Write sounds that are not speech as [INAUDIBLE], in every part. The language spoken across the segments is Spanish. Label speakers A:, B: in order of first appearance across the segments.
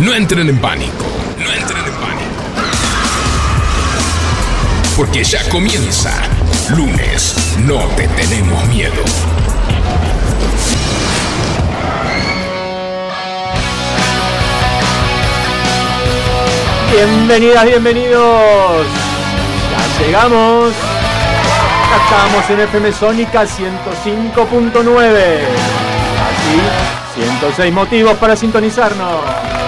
A: no entren en pánico. No entren en pánico. Porque ya comienza. Lunes, no te tenemos miedo.
B: Bienvenidas, bienvenidos. Ya llegamos. Ya estamos en FM Sónica 105.9. Así, 106 motivos para sintonizarnos.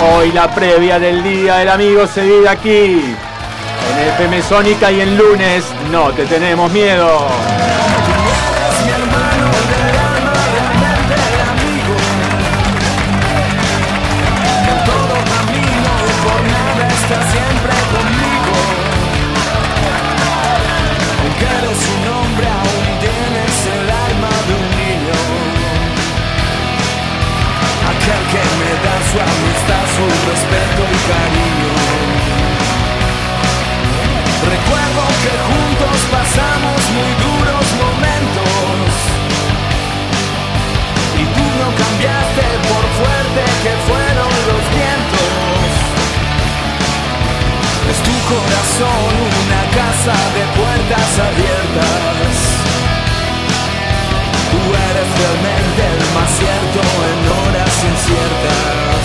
B: Hoy la previa del Día del Amigo se vive aquí. En FM Sónica y en lunes no te tenemos miedo.
C: Corazón una casa de puertas abiertas. Tú eres realmente el más cierto en horas inciertas.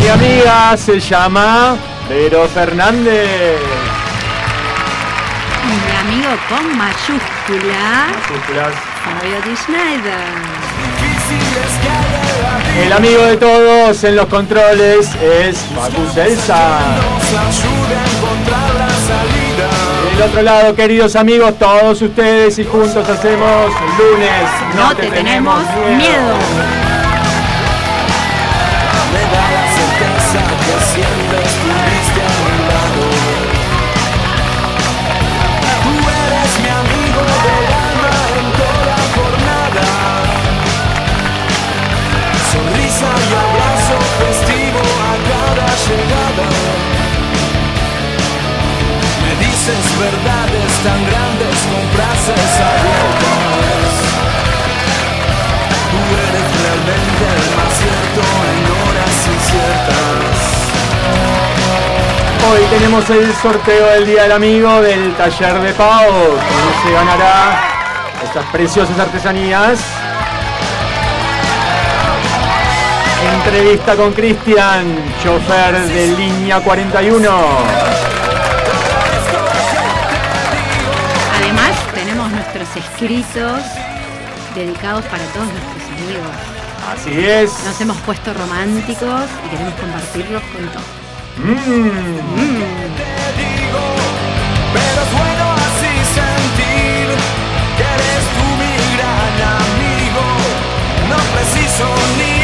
B: Mi amiga se llama Vero Fernández.
D: Mi amigo con mayúscula,
B: Mayúsculas.
D: Fabio Di Schneider.
B: El amigo de todos en los controles es Facu Celsa. Del otro lado, queridos amigos, todos ustedes y juntos hacemos lunes.
D: No te tenemos miedo.
C: Que siempre Verdades tan grandes con frases abiertas. Tú eres realmente el en horas inciertas.
B: Hoy tenemos el sorteo del Día del Amigo del taller de Pau. Donde se ganará estas preciosas artesanías. Entrevista con Cristian, chofer de línea 41.
D: Nuestros escritos dedicados para todos nuestros amigos.
B: Así es.
D: Nos hemos puesto románticos y queremos compartirlos con todos.
B: Mm.
C: Pero es bueno así sentir que eres tú mi gran amigo. No preciso ni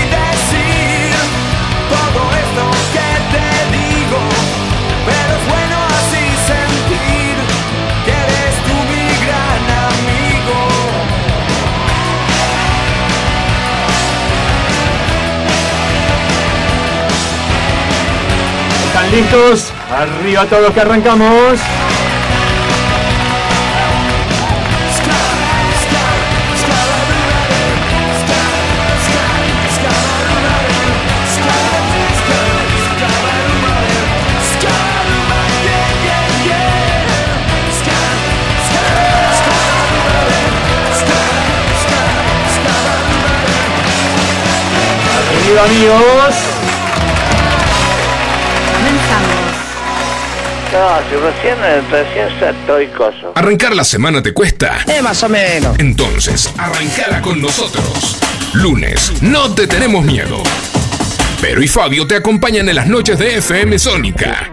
B: ¿Están listos? Arriba todos que arrancamos. Amigos,
E: No, si recién, recién estoy coso.
A: ¿Arrancar la semana te cuesta?
E: Eh, más o menos.
A: Entonces, arrancala con nosotros. Lunes, no te tenemos miedo. Pero y Fabio te acompañan en las noches de FM Sónica.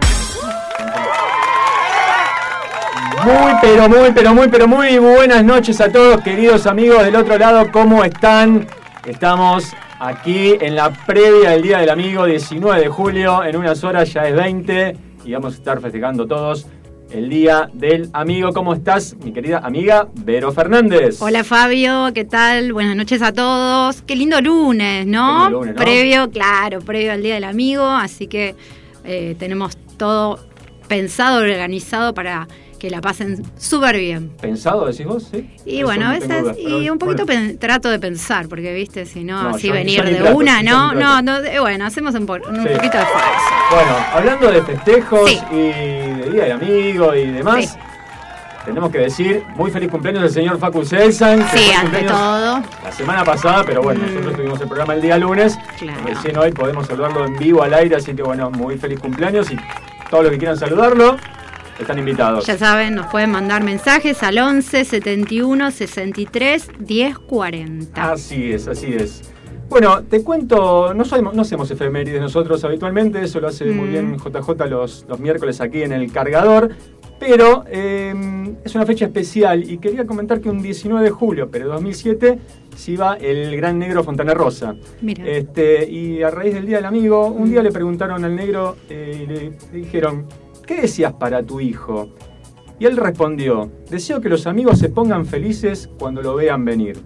B: Muy, pero muy, pero muy, pero muy buenas noches a todos, queridos amigos del otro lado. ¿Cómo están? Estamos aquí en la previa del Día del Amigo, 19 de julio. En unas horas ya es 20 y vamos a estar festejando todos el Día del Amigo. ¿Cómo estás, mi querida amiga Vero Fernández?
D: Hola Fabio, ¿qué tal? Buenas noches a todos. Qué lindo lunes, ¿no?
B: Qué lindo lunes, ¿no?
D: Previo, claro, previo al Día del Amigo, así que eh, tenemos todo pensado, organizado para que la pasen súper bien.
B: ¿Pensado, decís vos? Sí.
D: Y
B: Eso
D: bueno, a veces,
B: dudas,
D: y un poquito
B: bueno.
D: trato de pensar, porque viste, si no,
B: No,
D: así
B: yo-
D: venir
B: yo
D: de
B: trato,
D: una, ¿no? No, no, eh, bueno, hacemos un, po- un
B: Sí.
D: poquito de falso.
B: Bueno, hablando de festejos
D: Sí.
B: y de Día del Amigo y demás,
D: Sí.
B: tenemos que decir muy feliz cumpleaños al señor Facu Selsan.
D: Sí, ante todo.
B: La semana pasada, pero bueno,
D: Mm.
B: nosotros tuvimos el programa el día lunes.
D: Claro.
B: Recién hoy podemos saludarlo en vivo al aire, así que bueno, muy feliz cumpleaños y todos los que quieran saludarlo están invitados.
D: Ya saben, nos pueden mandar mensajes al 11 71 63 10 40.
B: Así es, así es. Bueno, te cuento, no, somos- no hacemos efemérides nosotros habitualmente, eso lo hace muy
D: Mm.
B: bien JJ los, los miércoles aquí en el cargador, pero eh, es una fecha especial y quería comentar que un 19 de julio, pero de 2007, se iba el gran negro Fontana Rosa.
D: Mira.
B: Este, y a raíz del Día del Amigo, un día le preguntaron al negro eh, y le, le dijeron, ¿qué decías para tu hijo? Y él respondió, deseo que los amigos se pongan felices cuando lo vean venir.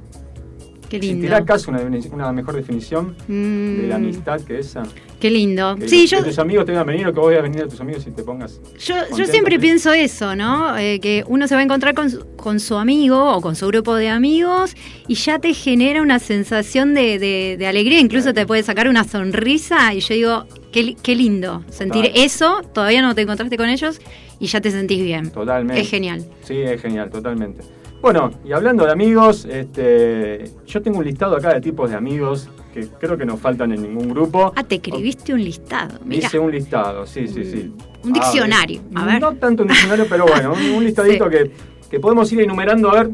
D: Qué
B: ¿Existirá
D: lindo.
B: acaso una, mejor definición de
D: Mm,
B: la amistad que esa?
D: Qué lindo.
B: Que,
D: Sí,
B: que
D: yo,
B: tus amigos te vean venir o que vos veas venir a tus amigos y te pongas...
D: Yo, yo siempre pienso eso, ¿no? Eh, que uno se va a encontrar con su, con su amigo o con su grupo de amigos y ya te genera una sensación de, de- de alegría, incluso te puede sacar una sonrisa y yo digo, qué, qué lindo sentir eso, todavía no te encontraste con ellos y ya te sentís bien.
B: Totalmente.
D: Es genial.
B: Sí, es genial, totalmente. Bueno, y hablando de amigos, este, yo tengo un listado acá de tipos de amigos que creo que no faltan en ningún grupo.
D: Ah, te escribiste un listado, mira.
B: Hice un listado, sí, sí, sí.
D: Un diccionario, a ver.
B: No tanto un diccionario, pero bueno, un, un listadito [LAUGHS]
D: Sí.
B: que, que podemos ir enumerando a ver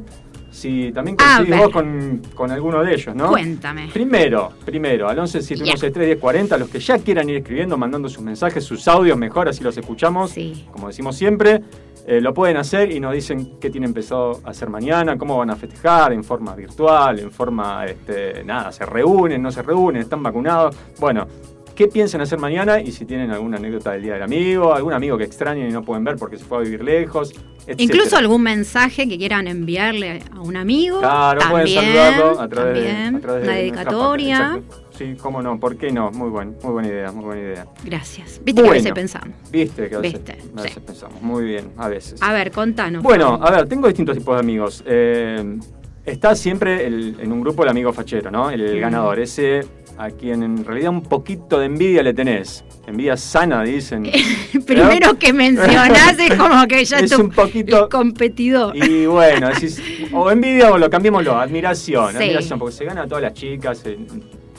B: si también coincidís vos con, con alguno de ellos, ¿no?
D: Cuéntame.
B: Primero, primero, al 11 7163 1040, los que ya quieran ir escribiendo, mandando sus mensajes, sus audios, mejor así los escuchamos.
D: Sí.
B: Como decimos siempre, eh, lo pueden hacer y nos dicen qué tienen pensado hacer mañana, cómo van a festejar, en forma virtual, en forma, este, nada, se reúnen, no se reúnen, están vacunados. Bueno, qué piensan hacer mañana y si tienen alguna anécdota del Día del Amigo, algún amigo que extrañen y no pueden ver porque se fue a vivir lejos.
D: Incluso algún mensaje que quieran enviarle a un amigo.
B: Claro, pueden
D: también,
B: saludarlo a través, de- a través
D: una dedicatoria.
B: página. Sí, cómo no, ¿por qué no? Muy buen, muy buena idea, muy buena idea.
D: Gracias. Viste que a veces
B: Bueno.
D: pensamos.
B: Viste que a veces,
D: Viste,
B: a veces
D: sí.
B: pensamos. Muy bien, a veces.
D: A ver, contanos.
B: Bueno, a ver, tengo distintos tipos de amigos. Eh, está siempre el- en un grupo el amigo fachero, ¿no? El, el ganador, ese a quien en realidad un poquito de envidia le tenés. Envidia sana, dicen. [LAUGHS]
D: Primero que mencionás es como que ya
B: Es
D: tu-
B: un poquito-
D: el competidor.
B: Y bueno, decís, o envidia o lo cambiémoslo, admiración,
D: Sí.
B: admiración, porque se gana a todas las chicas,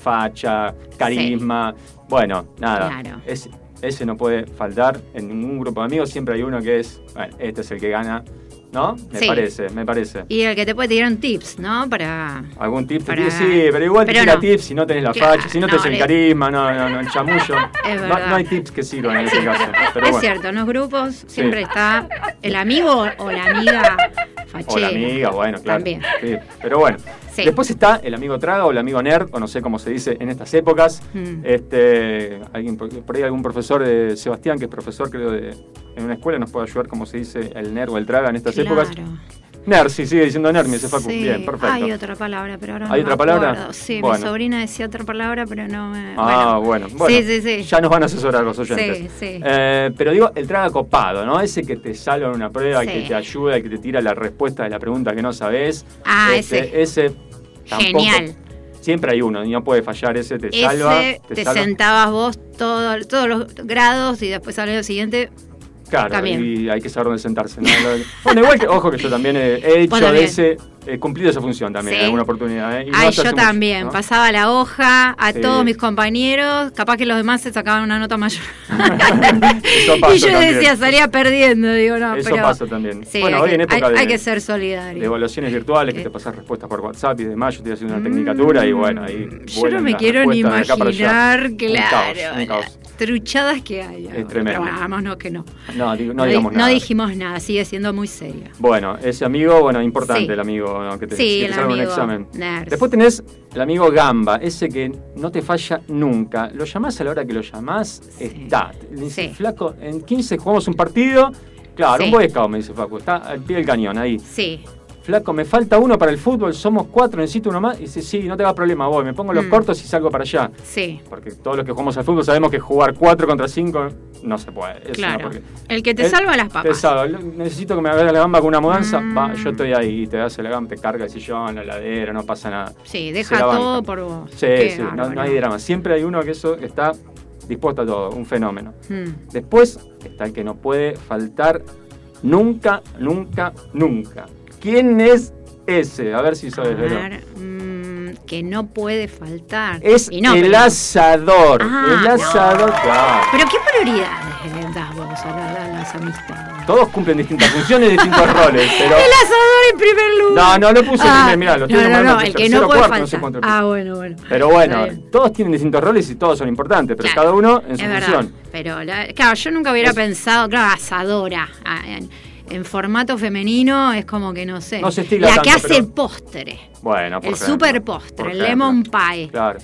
B: facha, carisma. Bueno, nada,
D: Claro.
B: es- ese no puede faltar en ningún grupo de amigos, siempre hay uno que es, bueno, este es el que gana, ¿no? Me
D: Sí.
B: parece, me parece.
D: Y el que te puede tirar un tips, ¿no? Para.
B: ¿Algún tip?
D: Para-?
B: Sí, pero igual te tira
D: no.
B: tips si no tenés la
D: Claro,
B: facha, si no,
D: no,
B: tenés el carisma, no, no, no, el chamullo. [LAUGHS] No, hay tips que sirvan en ese caso. Pero
D: es
B: bueno.
D: cierto, en los grupos siempre está el amigo o la amiga fachera. [LAUGHS]
B: O la amiga, bueno, claro.
D: También.
B: Sí, pero bueno.
D: Sí.
B: Después está el amigo traga o el amigo nerd, o no sé cómo se dice en estas épocas.
D: Mm.
B: Este, alguien, por por ahí algún profesor de Sebastián, que es profesor creo de, en una escuela, nos puede ayudar cómo se dice el nerd o el traga en estas
D: Claro.
B: épocas. Nerd, sí, sigue diciendo nerd, me dice Facu.
D: Sí,
B: Bien, perfecto.
D: Hay otra palabra, pero ahora no
B: ¿Hay
D: me
B: otra palabra?
D: Sí,
B: Bueno.
D: mi sobrina decía otra palabra, pero no me.
B: Ah, bueno. bueno.
D: Sí, sí, sí.
B: Ya nos van a asesorar los oyentes.
D: Sí, sí.
B: Eh, pero digo, el traga copado, ¿no? Ese que te salva en una prueba, que te ayuda, que te tira la respuesta de la pregunta que no sabes.
D: Ah,
B: Este, ese. tampoco-
D: Genial.
B: Siempre hay uno, y no puede fallar ese, te salva.
D: Ese te,
B: salva.
D: sentabas vos todo, todos los grados y después al año siguiente.
B: Claro,
D: también.
B: y hay que saber dónde sentarse. ¿no? [LAUGHS] Bueno, igual que, ojo que yo también he, he hecho
D: Vos
B: de he cumplido esa función también
D: Sí.
B: en alguna oportunidad. ¿eh? Y no
D: Ay, yo
B: mucho,
D: también.
B: ¿no?
D: Pasaba la hoja a
B: Sí.
D: todos mis compañeros. Capaz que los demás se sacaban una nota mayor. [LAUGHS]
B: Eso
D: y yo
B: también.
D: decía, salía perdiendo. Digo, no,
B: Eso
D: pero.
B: pasa también.
D: Sí,
B: bueno, hoy
D: que,
B: en época
D: hay-
B: de,
D: hay que ser
B: de
D: solidario.
B: evaluaciones virtuales, que
D: Eh.
B: te pasas respuestas por WhatsApp y demás, yo estoy haciendo una tecnicatura y bueno, ahí
D: Mm, Yo no me quiero ni
B: de allá.
D: imaginar,
B: Un
D: claro.
B: caos, un caos.
D: las Truchadas que hay. ahora.
B: tremendo.
D: Pero vámonos que no.
B: No, digo- no
D: di-
B: digamos
D: no
B: nada.
D: dijimos nada, sigue siendo muy serio.
B: Bueno, ese amigo, bueno, importante el amigo ¿no? que te,
D: Sí,
B: que te
D: el
B: salga un examen. Después tenés el amigo Gamba, ese que no te falla nunca. Lo llamás a la hora que lo llamás,
D: Sí.
B: está. Le dice,
D: Sí.
B: flaco, en 15 jugamos un partido. Claro, un Boy Scout, me dice Facu, está al pie del cañón, ahí.
D: Sí.
B: Flaco, me falta uno para el fútbol, somos cuatro, necesito uno más. Y dice, sí, no te hagas problema, voy, me pongo los
D: Mm.
B: cortos y salgo para allá.
D: Sí,
B: Porque todos los que jugamos al fútbol sabemos que jugar cuatro contra cinco no se puede.
D: Claro. El que te salva las
B: Te
D: papas.
B: salva. Necesito que me haga la gamba con una mudanza.
D: Mm.
B: Va, yo estoy ahí. Te hace la gamba, te carga el sillón, la heladera, no pasa nada.
D: Sí, deja todo por vos.
B: Sí,
D: Qué
B: sí, no hay drama. Siempre hay uno que eso está dispuesto a todo, un fenómeno.
D: Mm.
B: Después está el que no puede faltar nunca, nunca, nunca. ¿Quién es ese? A ver si sabes, Vero.
D: ver, mm, que no puede faltar.
B: Es
D: no,
B: el
D: pero-
B: asador.
D: Ah,
B: el asador,
D: no.
B: claro.
D: Pero ¿qué prioridades le das vos a, la- a las amistades?
B: Todos cumplen distintas funciones, distintos [LAUGHS] roles, pero.
D: El asador en primer lugar.
B: No, no lo puse en
D: Ah,
B: primer, mirá, lo estoy
D: no, no, no, el que no puede
B: cuarto, no sé
D: faltar. ah, bueno, bueno.
B: Pero bueno, todos tienen distintos roles y todos son importantes, pero
D: Claro,
B: cada uno en su
D: verdad,
B: función.
D: Pero, la- claro, yo nunca hubiera
B: Es-
D: pensado, claro, asadora. ah, En, formato femenino es como que no sé.
B: No se estila
D: La que hace
B: pero-
D: el postre.
B: Bueno, por
D: El
B: ejemplo,
D: super postre, el lemon pie.
B: Claro.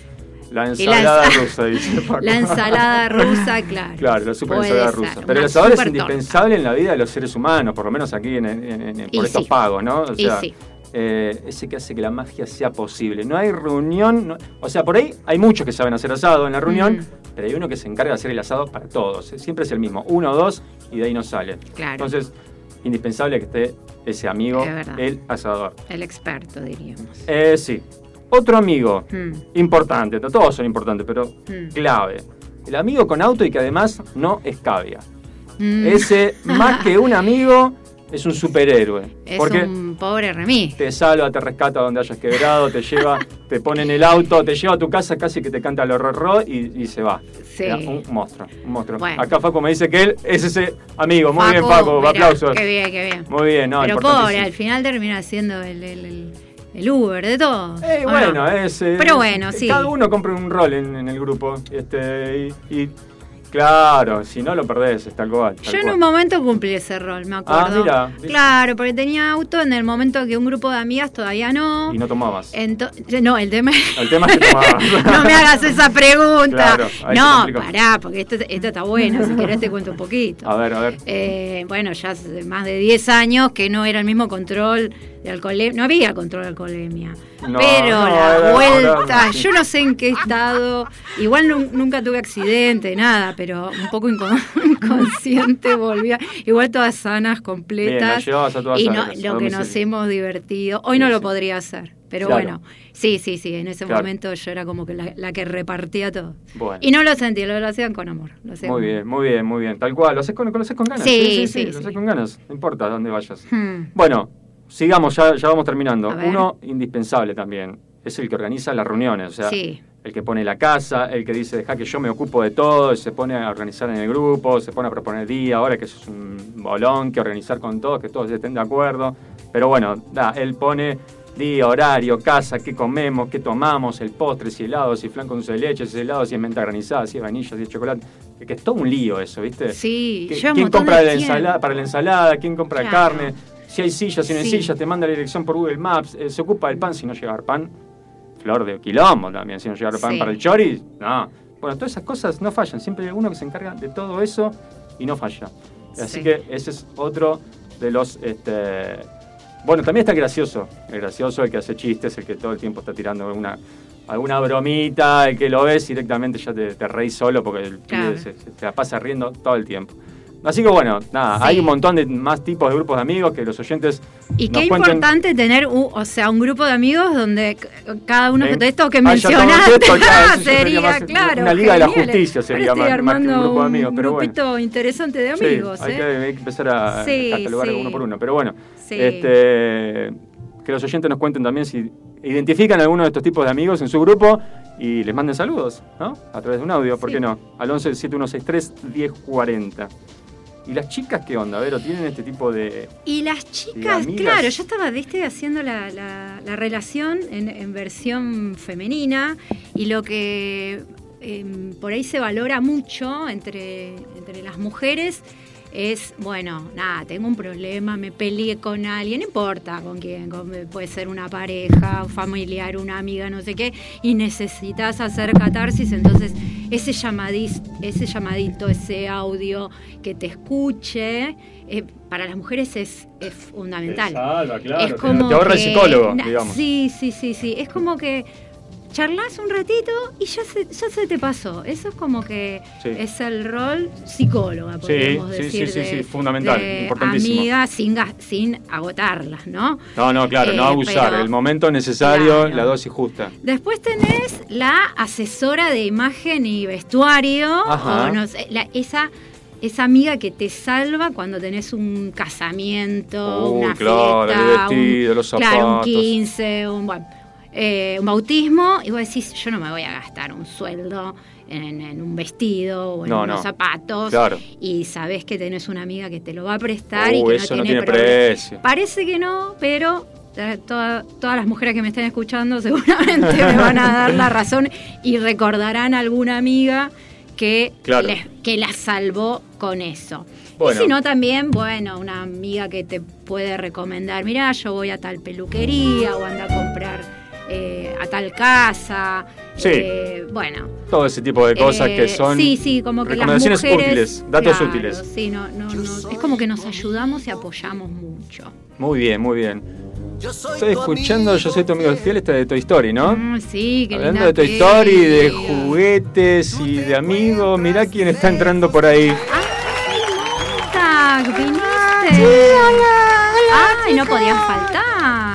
B: La ensalada
D: ensa-
B: rusa, dice Paco.
D: La ensalada rusa, claro.
B: Claro, la super
D: Puede
B: ensalada rusa. Pero el asador es
D: torta.
B: indispensable en la vida de los seres humanos, por lo menos aquí en, por estos
D: sí.
B: pagos, ¿no? O
D: Y
B: sea,
D: sí.
B: eh, ese que hace que la magia sea posible. No hay reunión, no- o sea, por ahí hay muchos que saben hacer asado en la reunión,
D: Mm.
B: pero hay uno que se encarga de hacer el asado para todos. Siempre es el mismo, uno o dos, y de ahí no sale.
D: Claro.
B: Entonces, indispensable que esté ese amigo,
D: Es
B: el asador.
D: El experto, diríamos.
B: Eh, sí. Otro amigo,
D: Mm.
B: importante, no todos son importantes, pero
D: Mm.
B: clave. El amigo con auto y que además no escabia.
D: Mm.
B: Ese, más que un amigo, [LAUGHS] es un superhéroe.
D: Es
B: porque
D: un pobre remis.
B: te salva, te rescata donde hayas quebrado, te lleva, te pone en el auto, te lleva a tu casa casi que te canta el horror y, y se va.
D: Sí.
B: Era un monstruo, un monstruo.
D: Bueno.
B: Acá Facu me dice que él es ese amigo. Muy bien,
D: Paco,
B: Paco,
D: mirá,
B: aplausos.
D: Qué bien, qué bien.
B: Muy bien, no,
D: Pero pobre, al final termina siendo el, el, el- el Uber de todo.
B: Eh,
D: ¿o
B: bueno,
D: no?
B: es, eh,
D: Pero bueno, sí.
B: Cada uno compra un rol en, en el grupo. Este, y, y, claro, si no lo perdés, es tal cual. tal
D: Yo en
B: cual.
D: un momento cumplí ese rol, me acuerdo.
B: Ah, mira.
D: Claro, porque tenía auto en el momento que un grupo de amigas todavía no.
B: Y no tomabas.
D: Ento- no, el tema
B: El tema es que tomabas. [LAUGHS]
D: no me hagas esa pregunta.
B: Claro,
D: no, pará, porque esto, esto está bueno. Si querés te cuento un poquito.
B: A ver, a ver.
D: Eh, bueno, ya hace más de 10 años que no era el mismo control de alcoholemia. No había control de alcoholemia.
B: No,
D: pero
B: no,
D: la vuelta, yo no sé en qué estado. Igual nu- nunca tuve accidente, nada, pero un poco incon- [LAUGHS] inconsciente volvía. Igual todas sanas, completas.
B: a todas
D: y no-
B: sanas,
D: lo que nos hemos divertido. Hoy
B: Sí,
D: no lo
B: sí.
D: podría hacer. Pero
B: Claro.
D: bueno, sí, sí, sí, en ese
B: Claro.
D: momento yo era como que la, la que repartía todo.
B: Bueno.
D: Y no lo sentí, lo, lo hacían con amor. Lo hacían
B: Muy bien, muy bien, muy bien. Tal cual. Lo haces con, lo haces con ganas.
D: Sí,
B: sí,
D: sí,
B: Lo haces con ganas. No importa dónde vayas.
D: Hmm.
B: Bueno, sigamos, ya, ya vamos terminando. Uno indispensable también. Es el que organiza las reuniones. O sea,
D: Sí.
B: el que pone la casa, el que dice, deja que yo me ocupo de todo, y se pone a organizar en el grupo, se pone a proponer día, ahora que eso es un bolón, que organizar con todos, que todos estén de acuerdo. Pero bueno, da, él pone día, horario, casa, qué comemos, qué tomamos, el postre, si helado, si flan con dulce de leche, si helado, si es menta granizada, si es vainilla, si es chocolate. Que, que es todo un lío eso, ¿viste?
D: Sí,
B: ¿Qui-
D: lleva un
B: ¿Quién compra la ensalada, para la ensalada? ¿Quién compra
D: Claro.
B: carne? Si hay sillas, si no hay
D: Sí.
B: sillas, te manda la dirección por Google Maps, eh, se ocupa del pan si no llega haber pan. Flor de quilombo también, si no llega haber pan
D: Sí.
B: para el chori, no. Bueno, todas esas cosas no fallan, siempre hay uno que se encarga de todo eso y no falla. Así
D: Sí.
B: que ese es otro de los... Este... Bueno, también está el gracioso, el gracioso, el que hace chistes, el que todo el tiempo está tirando alguna, alguna bromita, el que lo ves directamente ya te, te reís solo porque el pibe
D: Claro.
B: se, se- se la pasa riendo todo el tiempo. Así que bueno, nada,
D: Sí.
B: hay un montón de más tipos de grupos de amigos que los oyentes
D: Y
B: nos
D: qué
B: cuenten.
D: importante tener, un- o sea, un grupo de amigos donde cada uno de estos que
B: Ah,
D: mencionaste
B: ya [LAUGHS] sería más
D: claro.
B: una liga de la justicia sería más- más que un
D: armando
B: grupo de amigos, pero bueno.
D: grupito interesante de
B: Sí,
D: amigos,
B: hay,
D: ¿eh?
B: que, hay que empezar a
D: Sí,
B: catalogar uno por uno. Pero bueno, este, que los oyentes nos cuenten también si identifican alguno de estos tipos de amigos en su grupo y les manden saludos, ¿no? A través de un audio, ¿por qué no? Al 11 7163 1040. ¿Y las chicas qué onda, Vero? ¿Tienen este tipo de...?
D: Y las chicas, claro, yo estaba ¿viste, haciendo la, la- la relación en, en versión femenina y lo que em, por ahí se valora mucho entre, entre las mujeres es, bueno, nada, tengo un problema, me peleé con alguien, no importa con quién, con- puede ser una pareja, un familiar, una amiga, no sé qué, y necesitas hacer catarsis, entonces ese llamadis, ese llamadito, ese audio que te escuche, eh, para las mujeres es, es fundamental.
B: Te salva, claro,
D: es
B: te-
D: como
B: te ahorra el psicólogo, digamos.
D: Sí, sí, sí, sí. Es como que charlas un ratito y ya se, ya se te pasó. Eso es como que
B: Sí.
D: es el rol psicóloga, podríamos
B: sí,
D: decir.
B: sí, sí,
D: de-
B: sí, fundamental,
D: de
B: importantísimo.
D: Amiga sin, sin agotarlas, ¿no?
B: No, no, claro, no
D: Eh,
B: abusar.
D: pero-
B: El momento necesario,
D: Claro.
B: la dosis justa.
D: Después tenés la asesora de imagen y vestuario,
B: Ajá.
D: o no sé, la- esa, esa amiga que te salva cuando tenés un casamiento, una
B: claro, el
D: fiesta,
B: vestido,
D: un,
B: los
D: claro, un
B: zapatos.
D: 15, un, bueno, eh, un bautismo, y vos decís, yo no me voy a gastar un sueldo en, en un vestido o en
B: No,
D: unos
B: no.
D: zapatos,
B: Claro.
D: y sabés que tenés una amiga que te lo va a prestar y
B: Uh,
D: que
B: eso
D: no
B: no
D: tiene,
B: precio.
D: Parece que no, pero eh, toda- todas las mujeres que me estén escuchando [LAUGHS] seguramente me van a dar la razón y recordarán a alguna amiga que,
B: Claro.
D: les- que la salvó con eso.
B: Bueno.
D: Y si no, también, bueno, una amiga que te puede recomendar, mirá, yo voy a tal peluquería o anda a comprar eh, a tal casa.
B: Sí.
D: Eh, bueno.
B: Todo ese tipo de cosas
D: Eh,
B: que son
D: sí, sí, como que las
B: recomendaciones
D: mujeres,
B: útiles, datos
D: claro,
B: útiles.
D: Sí, no, no, no, es como que nos ayudamos y apoyamos mucho.
B: Muy bien, muy bien. Estoy escuchando, yo soy tu amigo fiel, esta de Toy Story, ¿no?
D: Mm, sí, qué
B: Hablando
D: linda
B: de Toy. Story, de juguetes y de amigos, mirá quién está entrando por ahí.
D: ¡Tac! ¿Viniste? ¡Ay, no podías faltar!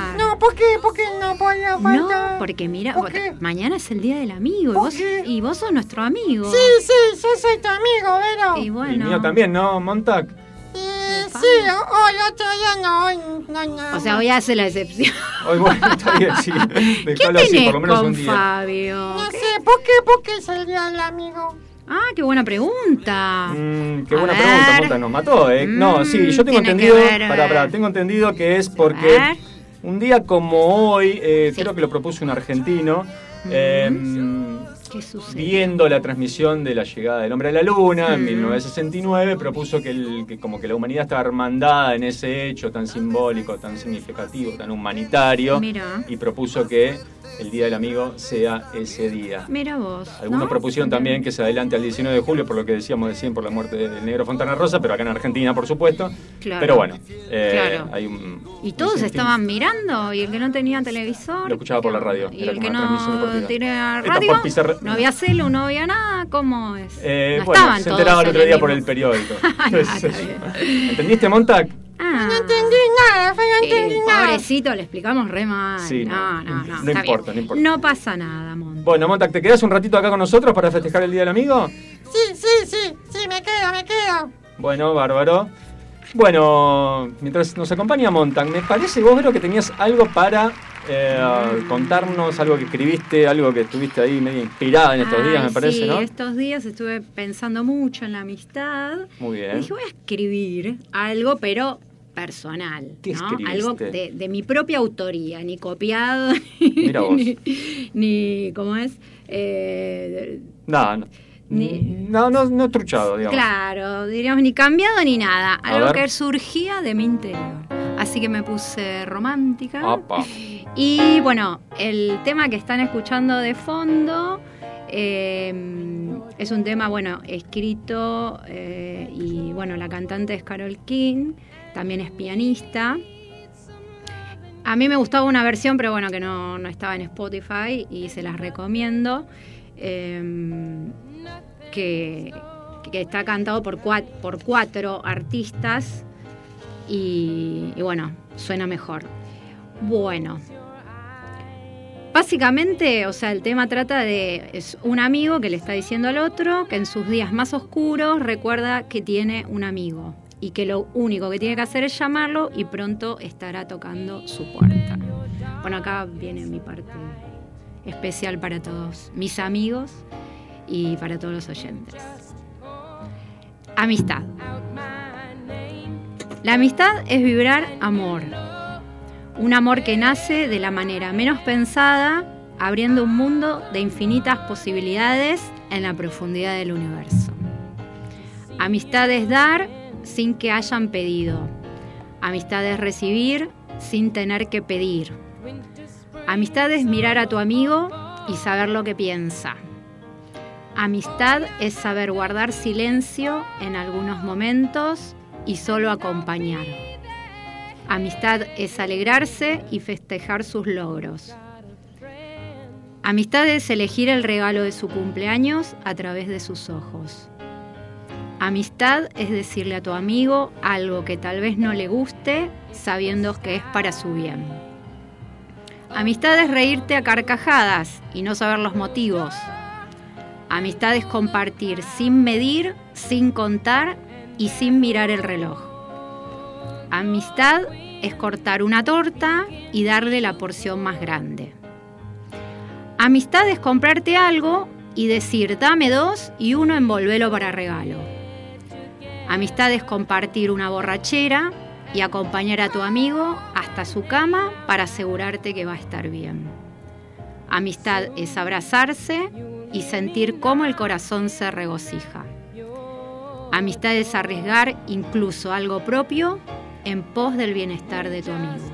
F: No, ¿por qué? ¿Por qué no podía faltar?
D: No, porque mira,
F: ¿Por qué?
D: mañana es el día del amigo y
F: ¿Por
D: vos,
F: qué?
D: y vos sos nuestro amigo.
F: Sí, sí, yo soy tu amigo, Vero.
D: Y
B: Y
D: bueno.
B: mío también, ¿no, Montag?
F: Eh, sí, hoy otro día no, hoy no, no.
D: O sea, hoy hace la excepción.
B: Hoy bueno, [LAUGHS] está bien, sí.
D: ¿Qué
B: Déjalo así, por lo menos
D: con
B: un día.
D: Fabio?
F: No
D: ¿Qué?
F: sé, ¿por qué? ¿Por qué es el día del amigo?
D: Ah, qué buena pregunta.
B: Mm, qué
D: A
B: buena
D: ver.
B: pregunta, Monta, nos mató, ¿eh? no,
D: Mm,
B: sí, yo tengo
D: tiene
B: entendido, pará,
D: eh.
B: tengo entendido que es
D: A
B: porque
D: ver.
B: Un día como hoy, eh,
D: Sí.
B: creo que lo propuso un argentino, eh,
D: ¿Qué sucede?
B: viendo la transmisión de la llegada del hombre a la luna en
D: Mm.
B: 1969, propuso que, el- que como que la humanidad estaba hermandada en ese hecho tan simbólico, tan significativo, tan humanitario,
D: Mira.
B: y propuso que el Día del Amigo sea ese día.
D: Mira vos.
B: Algunos
D: ¿no?
B: propusieron también que se adelante al 19 de julio, por lo que decíamos recién, por la muerte del negro Fontana Rosa, pero acá en Argentina, por supuesto.
D: Claro.
B: Pero bueno, eh,
D: Claro.
B: hay un...
D: Y todos
B: un
D: estaban mirando, y el que no tenía televisor.
B: Lo escuchaba por la
D: ¿qué
B: radio?
D: Y el que no tenía radio,
B: pizarra-
D: no había celu, no había nada, ¿cómo es?
B: Eh,
D: no
B: bueno,
D: estaban
B: se
D: todos
B: enteraba el otro día por el periódico. [LAUGHS]
D: Ah.
B: ¿Entendiste, Montag?
D: Ah,
F: No entendí nada, no
D: eh,
F: entendí nada.
D: Pobrecito, le explicamos re mal.
B: Sí,
D: no,
B: no,
D: no, no.
B: importa,
D: bien.
B: no importa.
D: No pasa nada, Monta.
B: Bueno, Montag, ¿te quedás un ratito acá con nosotros para festejar el Día del Amigo?
F: Sí, sí, sí, sí, me quedo, me quedo.
B: Bueno, bárbaro. Bueno, mientras nos acompaña Montag, me parece vos, Vero, que tenías algo para eh, contarnos, algo que escribiste, algo que estuviste ahí medio inspirada en estos días, me parece,
D: sí,
B: ¿no?
D: estos días estuve pensando mucho en la amistad.
B: Muy
D: Y
B: bien.
D: dije, voy a escribir algo, pero personal.
B: ¿Qué
D: ¿no? Algo de, de mi propia autoría, ni copiado, [LAUGHS]
B: Mira vos.
D: ni, ni ¿cómo es? Eh,
B: No, no.
D: Ni-
B: No, no, no truchado, digamos.
D: claro, diríamos, ni cambiado ni nada.
B: A
D: Algo
B: ver.
D: que surgía de mi interior. Así que me puse romántica. Y bueno, el tema que están escuchando de fondo eh, es un tema, bueno, escrito eh, y bueno, la cantante es Carol King, también es pianista. A mí me gustaba una versión, pero bueno, que no, no estaba en Spotify y se las recomiendo. eh, que, que está cantado por cuatro, por cuatro artistas y, y bueno, suena mejor. Bueno, básicamente, o sea, el tema trata de es un amigo que le está diciendo al otro que en sus días más oscuros recuerda que tiene un amigo y que lo único que tiene que hacer es llamarlo y pronto estará tocando su puerta. Bueno, acá viene mi parte especial para todos mis amigos y para todos los oyentes. Amistad. La amistad es vibrar amor. Un amor que nace de la manera menos pensada, abriendo un mundo de infinitas posibilidades en la profundidad del universo. Amistad es dar sin que hayan pedido. Amistad es recibir sin tener que pedir. Amistad es mirar a tu amigo y saber lo que piensa. Amistad es saber guardar silencio en algunos momentos y solo acompañar. Amistad es alegrarse y festejar sus logros. Amistad es elegir el regalo de su cumpleaños a través de sus ojos. Amistad es decirle a tu amigo algo que tal vez no le guste sabiendo que es para su bien. Amistad es reírte a carcajadas y no saber los motivos. Amistad es compartir sin medir, sin contar y sin mirar el reloj. Amistad es cortar una torta y darle la porción más grande. Amistad es comprarte algo y decir dame dos y uno envolvelo para regalo. Amistad es compartir una borrachera y acompañar a tu amigo hasta su cama para asegurarte que va a estar bien. Amistad es abrazarse y sentir cómo el corazón se regocija. Amistad es arriesgar incluso algo propio en pos del bienestar de tu amigo.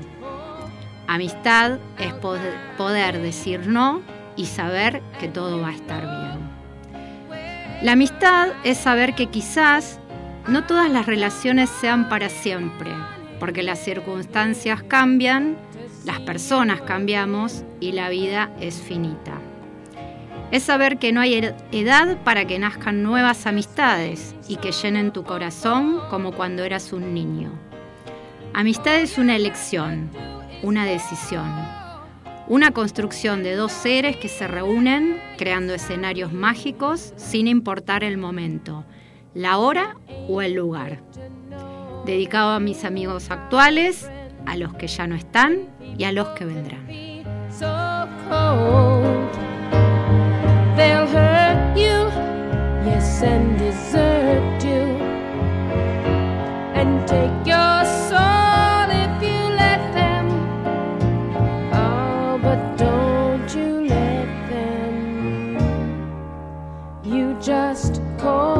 D: Amistad es poder decir no y saber que todo va a estar bien. La amistad es saber que quizás no todas las relaciones sean para siempre, porque las circunstancias cambian, las personas cambiamos y la vida es finita. Es saber que no hay edad para que nazcan nuevas amistades y que llenen tu corazón como cuando eras un niño. Amistad es una elección, una decisión, una construcción de dos seres que se reúnen creando escenarios mágicos sin importar el momento, la hora o el lugar. Dedicado a mis amigos actuales, a los que ya no están y a los que vendrán.
G: so cold.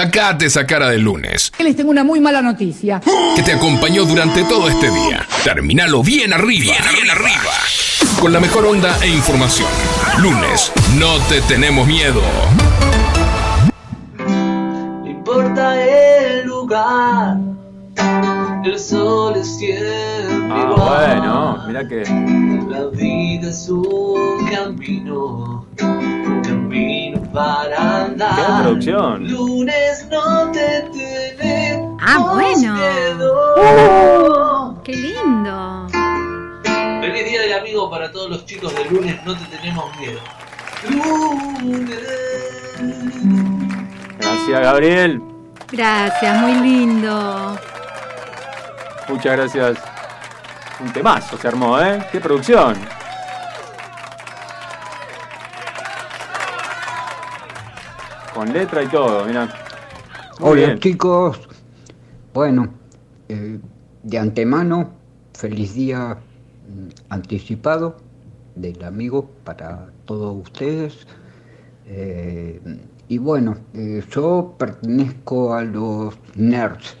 A: Sacate esa cara de lunes,
H: Les tengo una muy mala noticia.
A: que te acompañó durante todo este día. Terminalo bien arriba, bien arriba. Con la mejor onda e información. Lunes, no te tenemos miedo.
I: No importa el lugar, el sol es siempre
B: Ah,
I: igual.
B: bueno, mira que.
I: La vida es un camino, un camino para andar.
B: Gran producción.
I: Lunes
D: Ah, bueno.
I: miedo.
D: ¡Qué lindo!
I: Feliz día del amigo para todos los chicos de lunes, no te tenemos miedo. Lunes.
B: Gracias, Gabriel.
D: Gracias, muy lindo.
B: Muchas gracias. Un temazo se armó, ¿eh? ¡Qué producción! Con letra y todo, mira. Muy
J: Hola
B: bien.
J: chicos, bueno, eh, de antemano, feliz día mm, anticipado del amigo para todos ustedes. Eh, y bueno, eh, yo pertenezco a los nerds.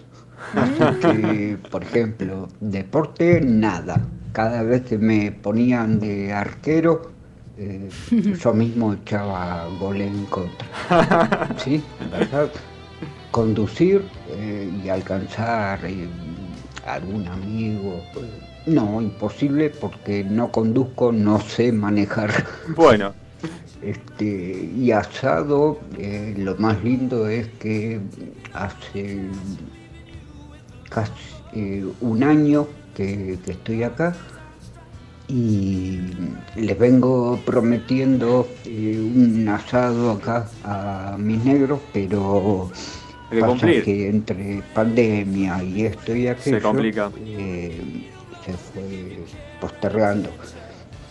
J: Así que, por ejemplo, deporte, nada. Cada vez que me ponían de arquero, eh, [LAUGHS] yo mismo echaba goles en contra. [LAUGHS] ¿Sí? ¿Verdad? Conducir eh, y alcanzar eh, algún amigo. eh, No, imposible porque no conduzco, no sé manejar. [LAUGHS]
B: Bueno,
J: Este, y asado, eh, lo más lindo es que hace casi eh, un año que, que estoy acá y les vengo prometiendo eh, un asado acá a mis negros, pero
B: que
J: pasa
B: cumplir.
J: que entre pandemia y esto y aquello
B: complica.
J: eh, se fue postergando.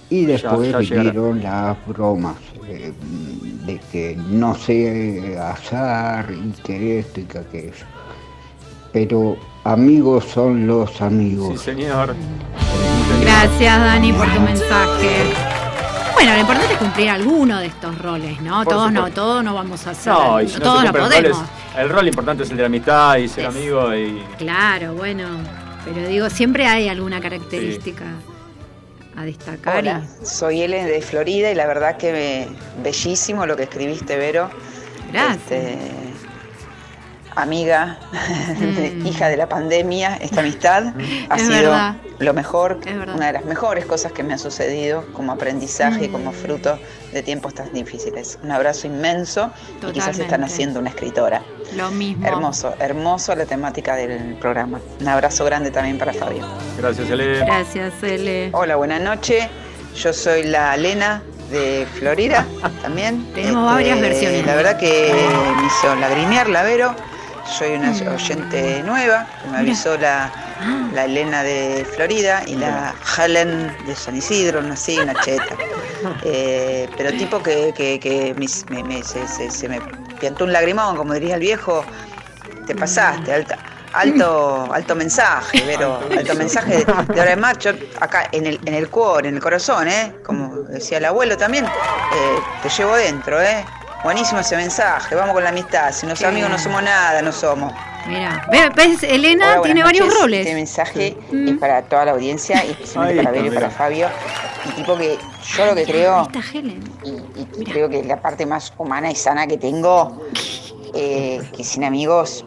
J: Y después
B: ya
J: vinieron las bromas eh, de que no sé asar y que esto y que aquello. Pero amigos son los amigos.
B: sí señor.
D: Gracias, Dani, por tu mensaje. Bueno, lo importante es cumplir alguno de estos roles, ¿no?
B: Por
D: todos no, todos no vamos a hacer.
B: No, y si no
D: todos no podemos.
B: roles, el rol importante es el de la amistad y ser
D: Es-
B: amigo y
D: Claro, bueno. Pero digo, siempre hay alguna característica a destacar.
K: Hola, soy Ellen de Florida y la verdad que me- bellísimo lo que escribiste, Vero.
D: Gracias.
K: Este, amiga, [LAUGHS]
D: Mm.
K: hija de la pandemia, esta amistad [LAUGHS] ha
D: Es
K: sido
D: verdad.
K: lo mejor, una de las mejores cosas que me ha sucedido como aprendizaje y como
D: Mm.
K: fruto de tiempos tan difíciles. Un abrazo inmenso y quizás están haciendo una escritora.
D: Lo mismo.
K: Hermoso, hermoso la temática del programa. Un abrazo grande también para Fabio.
B: gracias Ele.
D: Gracias, Ele.
K: Hola, buenas noches. Yo soy la Lena de Florida también. Este,
D: Tenemos varias versiones.
K: La verdad que me hizo lagrimear la Vero. Soy una oyente nueva. que Me avisó la, la Elena de Florida y la Helen de San Isidro, una así, [LAUGHS] una cheta. Eh, pero tipo que, que- que me, me- se, se- se me piantó un lagrimón, como diría el viejo. Te pasaste, alta. Alto, alto mensaje, [LAUGHS] pero alto mensaje de, de hora de macho acá en el, en el cuore, en el corazón, ¿eh? Como decía el abuelo también, eh, te llevo dentro, ¿eh? Buenísimo ese mensaje, vamos con la amistad, si los amigos no somos nada, no somos.
D: Mira, ve- ves, Elena
K: Hola,
D: tiene varios
K: noches.
D: roles.
K: Este mensaje
D: Mm.
K: es para toda la audiencia y especialmente para Vero y para. Fabio. Y tipo que yo lo que creo,
D: está Helen.
K: y, y creo que es la parte más humana y sana que tengo, [LAUGHS] eh, que sin amigos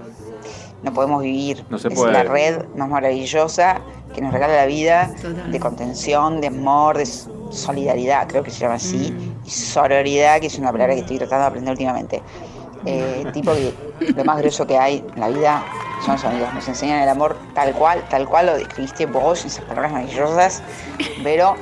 K: no podemos vivir.
B: No se
K: es
B: puede.
K: la red más maravillosa que nos regala la vida, de contención, de amor, de solidaridad, creo que se llama así,
D: Mm.
K: y sororidad, que es una palabra que estoy tratando de aprender últimamente. Eh, tipo que lo más grueso que hay en la vida son los amigos, nos enseñan el amor tal cual, tal cual lo describiste vos, esas palabras maravillosas, pero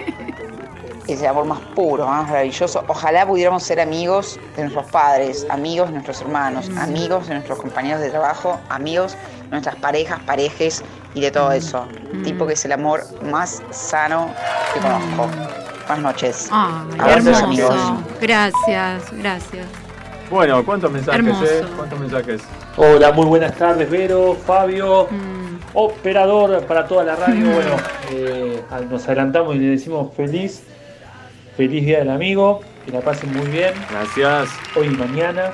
K: es el amor más puro, más maravilloso. Ojalá pudiéramos ser amigos de nuestros padres, amigos de nuestros hermanos, amigos de nuestros compañeros de trabajo, amigos de nuestras parejas, parejes y de todo eso. Tipo que es el amor más sano que conozco. Buenas noches.
D: Ay,
K: Abrazos,
D: hermoso.
K: amigos.
D: Gracias, gracias.
B: Bueno, ¿cuántos mensajes, eh? ¿Cuántos mensajes?
L: Hola, muy buenas tardes, Vero, Fabio,
D: Mm.
L: operador para toda la radio. [LAUGHS] Bueno, eh, nos adelantamos y le decimos feliz, feliz día del amigo, que la pasen muy bien
B: Gracias.
L: hoy y mañana.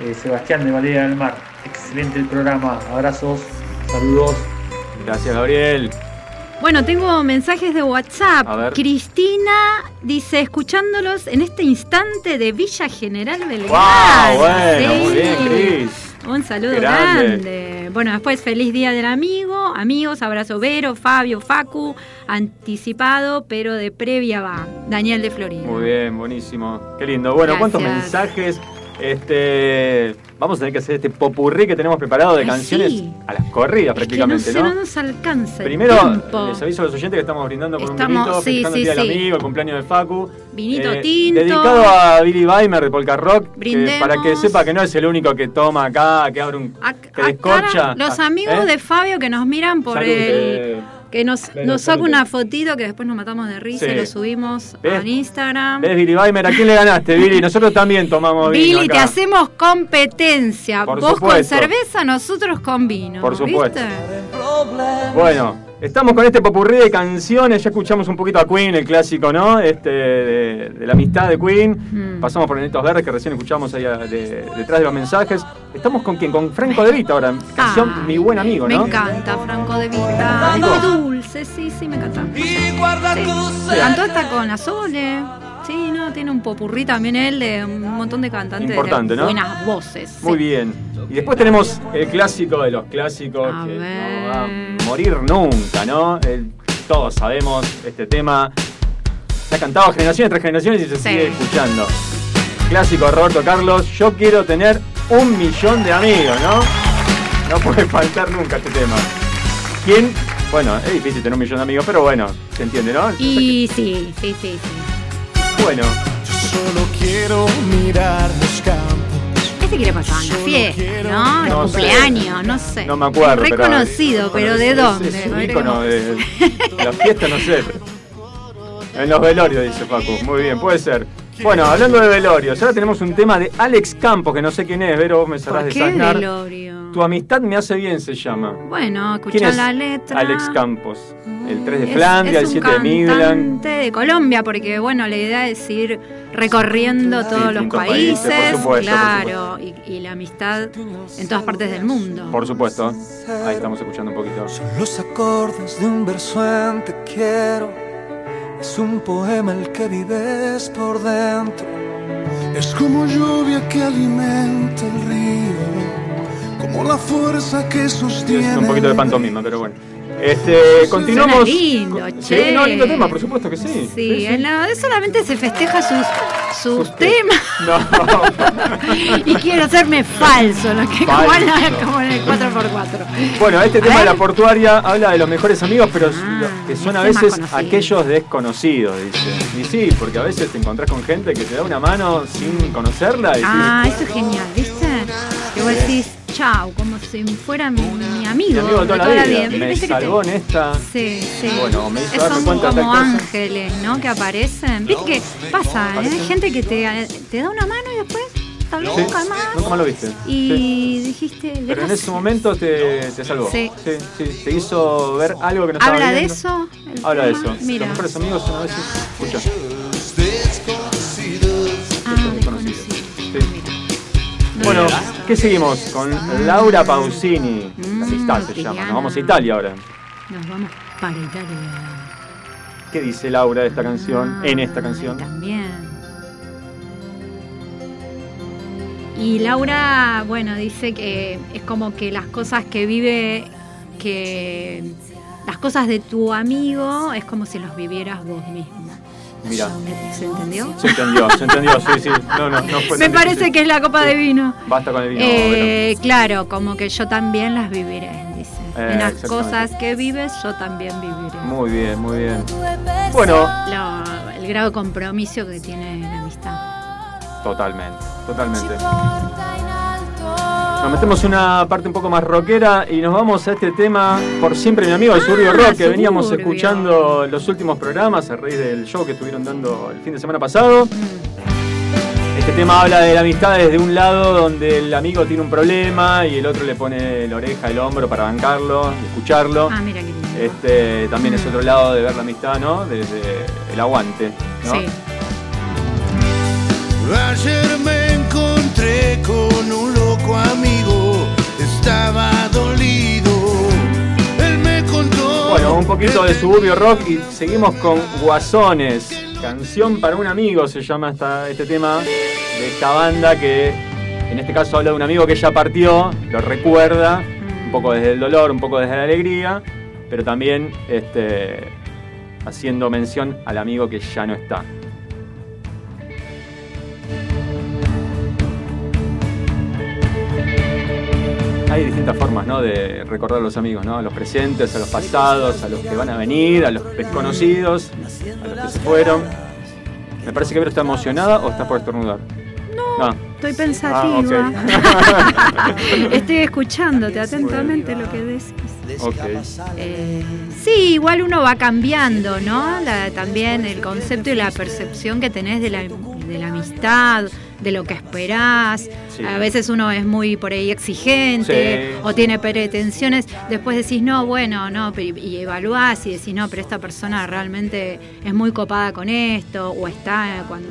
L: Eh, Sebastián de Valeria del Mar, excelente el programa, abrazos, saludos.
B: Gracias, Gabriel.
D: Bueno, tengo mensajes de WhatsApp.
B: A ver.
D: Cristina dice, escuchándolos en este instante de Villa General Belgrano.
B: ¡Wow! Bueno,
D: Sí.
B: muy bien, Cris.
D: Un saludo
B: Grande.
D: grande. Bueno, después feliz día del amigo, amigos, abrazo Vero, Fabio, Facu, anticipado, pero de previa va. Daniel de Florida.
B: Muy bien, buenísimo. Qué lindo. Bueno, ¿cuántos mensajes? Este, vamos a tener que hacer este popurrí que tenemos preparado de
D: Ay,
B: canciones
D: sí.
B: a las corridas
D: Es que no
B: prácticamente, ¿no?
D: no nos alcanza
B: Primero,
D: tiempo.
B: les aviso a los oyentes que estamos brindando por
D: Estamos-
B: un vinito,
D: sí,
B: festejando
D: sí,
B: el Día del. Amigo, el cumpleaños de Facu.
D: Vinito
B: Eh,
D: tinto.
B: Dedicado a Billy Weimer de Polka Rock, que para que sepa que no es el único que toma acá, que abre un... que descorcha.
D: Los
B: Ah,
D: amigos
B: ¿eh?
D: de Fabio que nos miran por
B: Salud,
D: el
B: eh.
D: Que nos, nos saca una fotito que después nos matamos de risa
B: Sí.
D: y lo subimos
B: ¿Ves?
D: a Instagram.
B: ¿Ves, Billy Weimer? ¿A quién le ganaste, Billy? Nosotros también tomamos vino
D: Billy, te hacemos competencia.
B: Por
D: Vos con
B: supuesto.
D: cerveza, nosotros con vino.
B: Por supuesto.
D: ¿viste?
B: Bueno, estamos con este popurrí de canciones. Ya escuchamos un poquito a Queen, el clásico, ¿no? Este, de, de la amistad de Queen.
D: Mm.
B: Pasamos por Netos Verdes, que recién escuchamos ahí a- de- detrás de los mensajes. Estamos con quién? Con Franco De Vita ahora. Canción
D: Ay,
B: Mi Buen Amigo,
D: Me
B: ¿no?
D: encanta, Franco de Vita. Muy dulce, sí, sí, me encanta. Sí. Cantó hasta con Azole. Sí, no, tiene un popurrí también él de un montón de cantantes
B: Importante,
D: de
B: ¿no?
D: buenas voces.
B: Muy
D: sí.
B: bien. Y después tenemos el clásico de los clásicos
D: A
B: que
D: ver.
B: no va a morir nunca, ¿no? El- todos sabemos este tema. Se ha cantado generaciones tras generaciones y se
D: Sí.
B: sigue escuchando. Clásico de Roberto Carlos. Yo quiero tener un millón de amigos, ¿no? No puede faltar nunca este tema. ¿Quién? Bueno, es difícil tener un millón de amigos, pero bueno, se entiende, ¿no?
D: Y sí, sí, sí, sí.
B: Bueno,
C: Solo quiero mirar los campos.
D: Este quiere pasar en la fiesta, ¿no?
B: No sé.
D: cumpleaños, no sé.
B: no me acuerdo. pero-
D: Reconocido, pero ¿de
B: es-
D: dónde?
B: Es, un ícono de, de la fiesta, no sé. En los velorios, dice Facu. Muy bien, puede ser. Bueno, hablando de velorios, ahora tenemos un tema de Alex Campos, que no sé quién es, Vero, vos me sabrás
D: ¿Por qué
B: desasnar.
D: velorio?
B: Tu amistad me hace bien se llama.
D: Bueno,
B: ¿Quién
D: escuchá
B: es
D: la letra.
B: Alex Campos. El 3 de
D: Es-
B: Flandia,
D: es
B: el
D: un
B: 7 de Midland.
D: de Colombia, porque bueno, la idea es ir recorriendo todos los países,
B: países, por supuesto,
D: claro, Y, y la amistad en todas partes del mundo.
B: Por supuesto. Ahí estamos escuchando un poquito.
C: Los acordes de un verso en te quiero. Es un poema el que vives por dentro. Es como lluvia que alimenta el río. Como la fuerza que sostiene.
B: Es un poquito de pantomima, pero bueno. Este, continuamos.
D: Suena lindo,
B: con-
D: che.
B: Sí, no, lindo tema, por supuesto que sí.
D: Sí, en la- solamente se festeja sus, sus temas [LAUGHS]
B: No. [LAUGHS]
D: y quiero hacerme falso, lo que como, en la- como en el 4x4.
B: Bueno, este
D: A
B: tema de la portuaria habla de los mejores amigos, pero los que son a veces
D: conocido.
B: aquellos desconocidos, dice. Y sí, porque a veces te encontrás con gente que te da una mano sin conocerla y
D: Ah, eso es genial, ¿viste? Que vos decís, chau, como si fuera mi, mi amigo,
B: mi amigo de toda la vida. Me
D: ¿Viste que te-
B: salvó en esta.
D: Sí, sí.
B: Bueno, me hizo
D: Son
B: tal
D: como
B: cosa.
D: ángeles, ¿no? Que aparecen. ¿Viste que pasa? ¿eh? Hay gente que te, te da una mano y después tal vez
B: Sí,
D: nunca más.
B: nunca más lo viste. Sí.
D: Y dijiste,
B: Pero en
D: dejas-
B: ese momento te, te salvó.
D: Sí.
B: sí, sí, Te hizo ver algo que no estaba
D: ¿Habla de eso?
B: Habla de eso.
D: Mira.
B: Los mejores amigos son a veces. Escucha.
D: Ah,
B: desconocidos. Sí. Bueno, ¿qué seguimos? Con Laura Pausini. La amistad se llama. Nos vamos a Italia ahora.
D: Nos vamos para Italia
B: ¿Qué dice Laura de esta canción? En esta canción.
D: también. Y Laura, bueno, dice que es como que las cosas que vive, que las cosas de tu amigo es como si los vivieras vos mismo.
B: Mira.
D: ¿Se entendió?
B: Se entendió, se entendió, sí, sí. No, no, no fue
D: Me parece
B: difícil.
D: que es la copa de vino.
B: Basta con el vino.
D: Eh, claro, como que yo también las viviré, dice.
B: Eh,
D: en las cosas que vives, yo también viviré.
B: Muy bien, muy bien. Bueno,
D: Lo- el grado de compromiso que tiene la amistad.
B: totalmente, totalmente. Nos metemos una parte un poco más rockera y nos vamos a este tema por siempre mi amigo el Suburbio Rock que veníamos
D: Suburbio.
B: escuchando los últimos programas a raíz del show que estuvieron dando el fin de semana pasado. Este tema habla de la amistad desde un lado donde el amigo tiene un problema y el otro le pone la oreja, el hombro para bancarlo y escucharlo.
D: Ah, mira qué lindo.
B: Este también es otro lado de ver la amistad, ¿no? Desde el aguante, ¿no?
D: Sí.
C: Ayer me encontré con un amigo, estaba dolido. Él me contó.
B: Bueno, un poquito de suburbio rock y seguimos con Guasones. Canción para un amigo se llama esta, este tema de esta banda que en este caso habla de un amigo que ya partió, lo recuerda, un poco desde el dolor, un poco desde la alegría, pero también este, haciendo mención al amigo que ya no está. Hay distintas formas ¿no? de recordar a los amigos, ¿no? a los presentes, a los pasados, a los que van a venir, a los desconocidos, a los que se fueron. Me parece que Vero está emocionada o está por estornudar. No.
D: Estoy pensativa. [LAUGHS] Estoy escuchándote atentamente lo que decís. Eh, sí, igual uno va cambiando, ¿no? La- también el concepto y la percepción que tenés de la, de la amistad, de lo que esperás.
B: Sí.
D: A veces uno es muy por ahí exigente
B: Sí,
D: o tiene pretensiones. Después decís, no, bueno, no, y evaluás y decís, no, pero esta persona realmente es muy copada con esto o está cuando,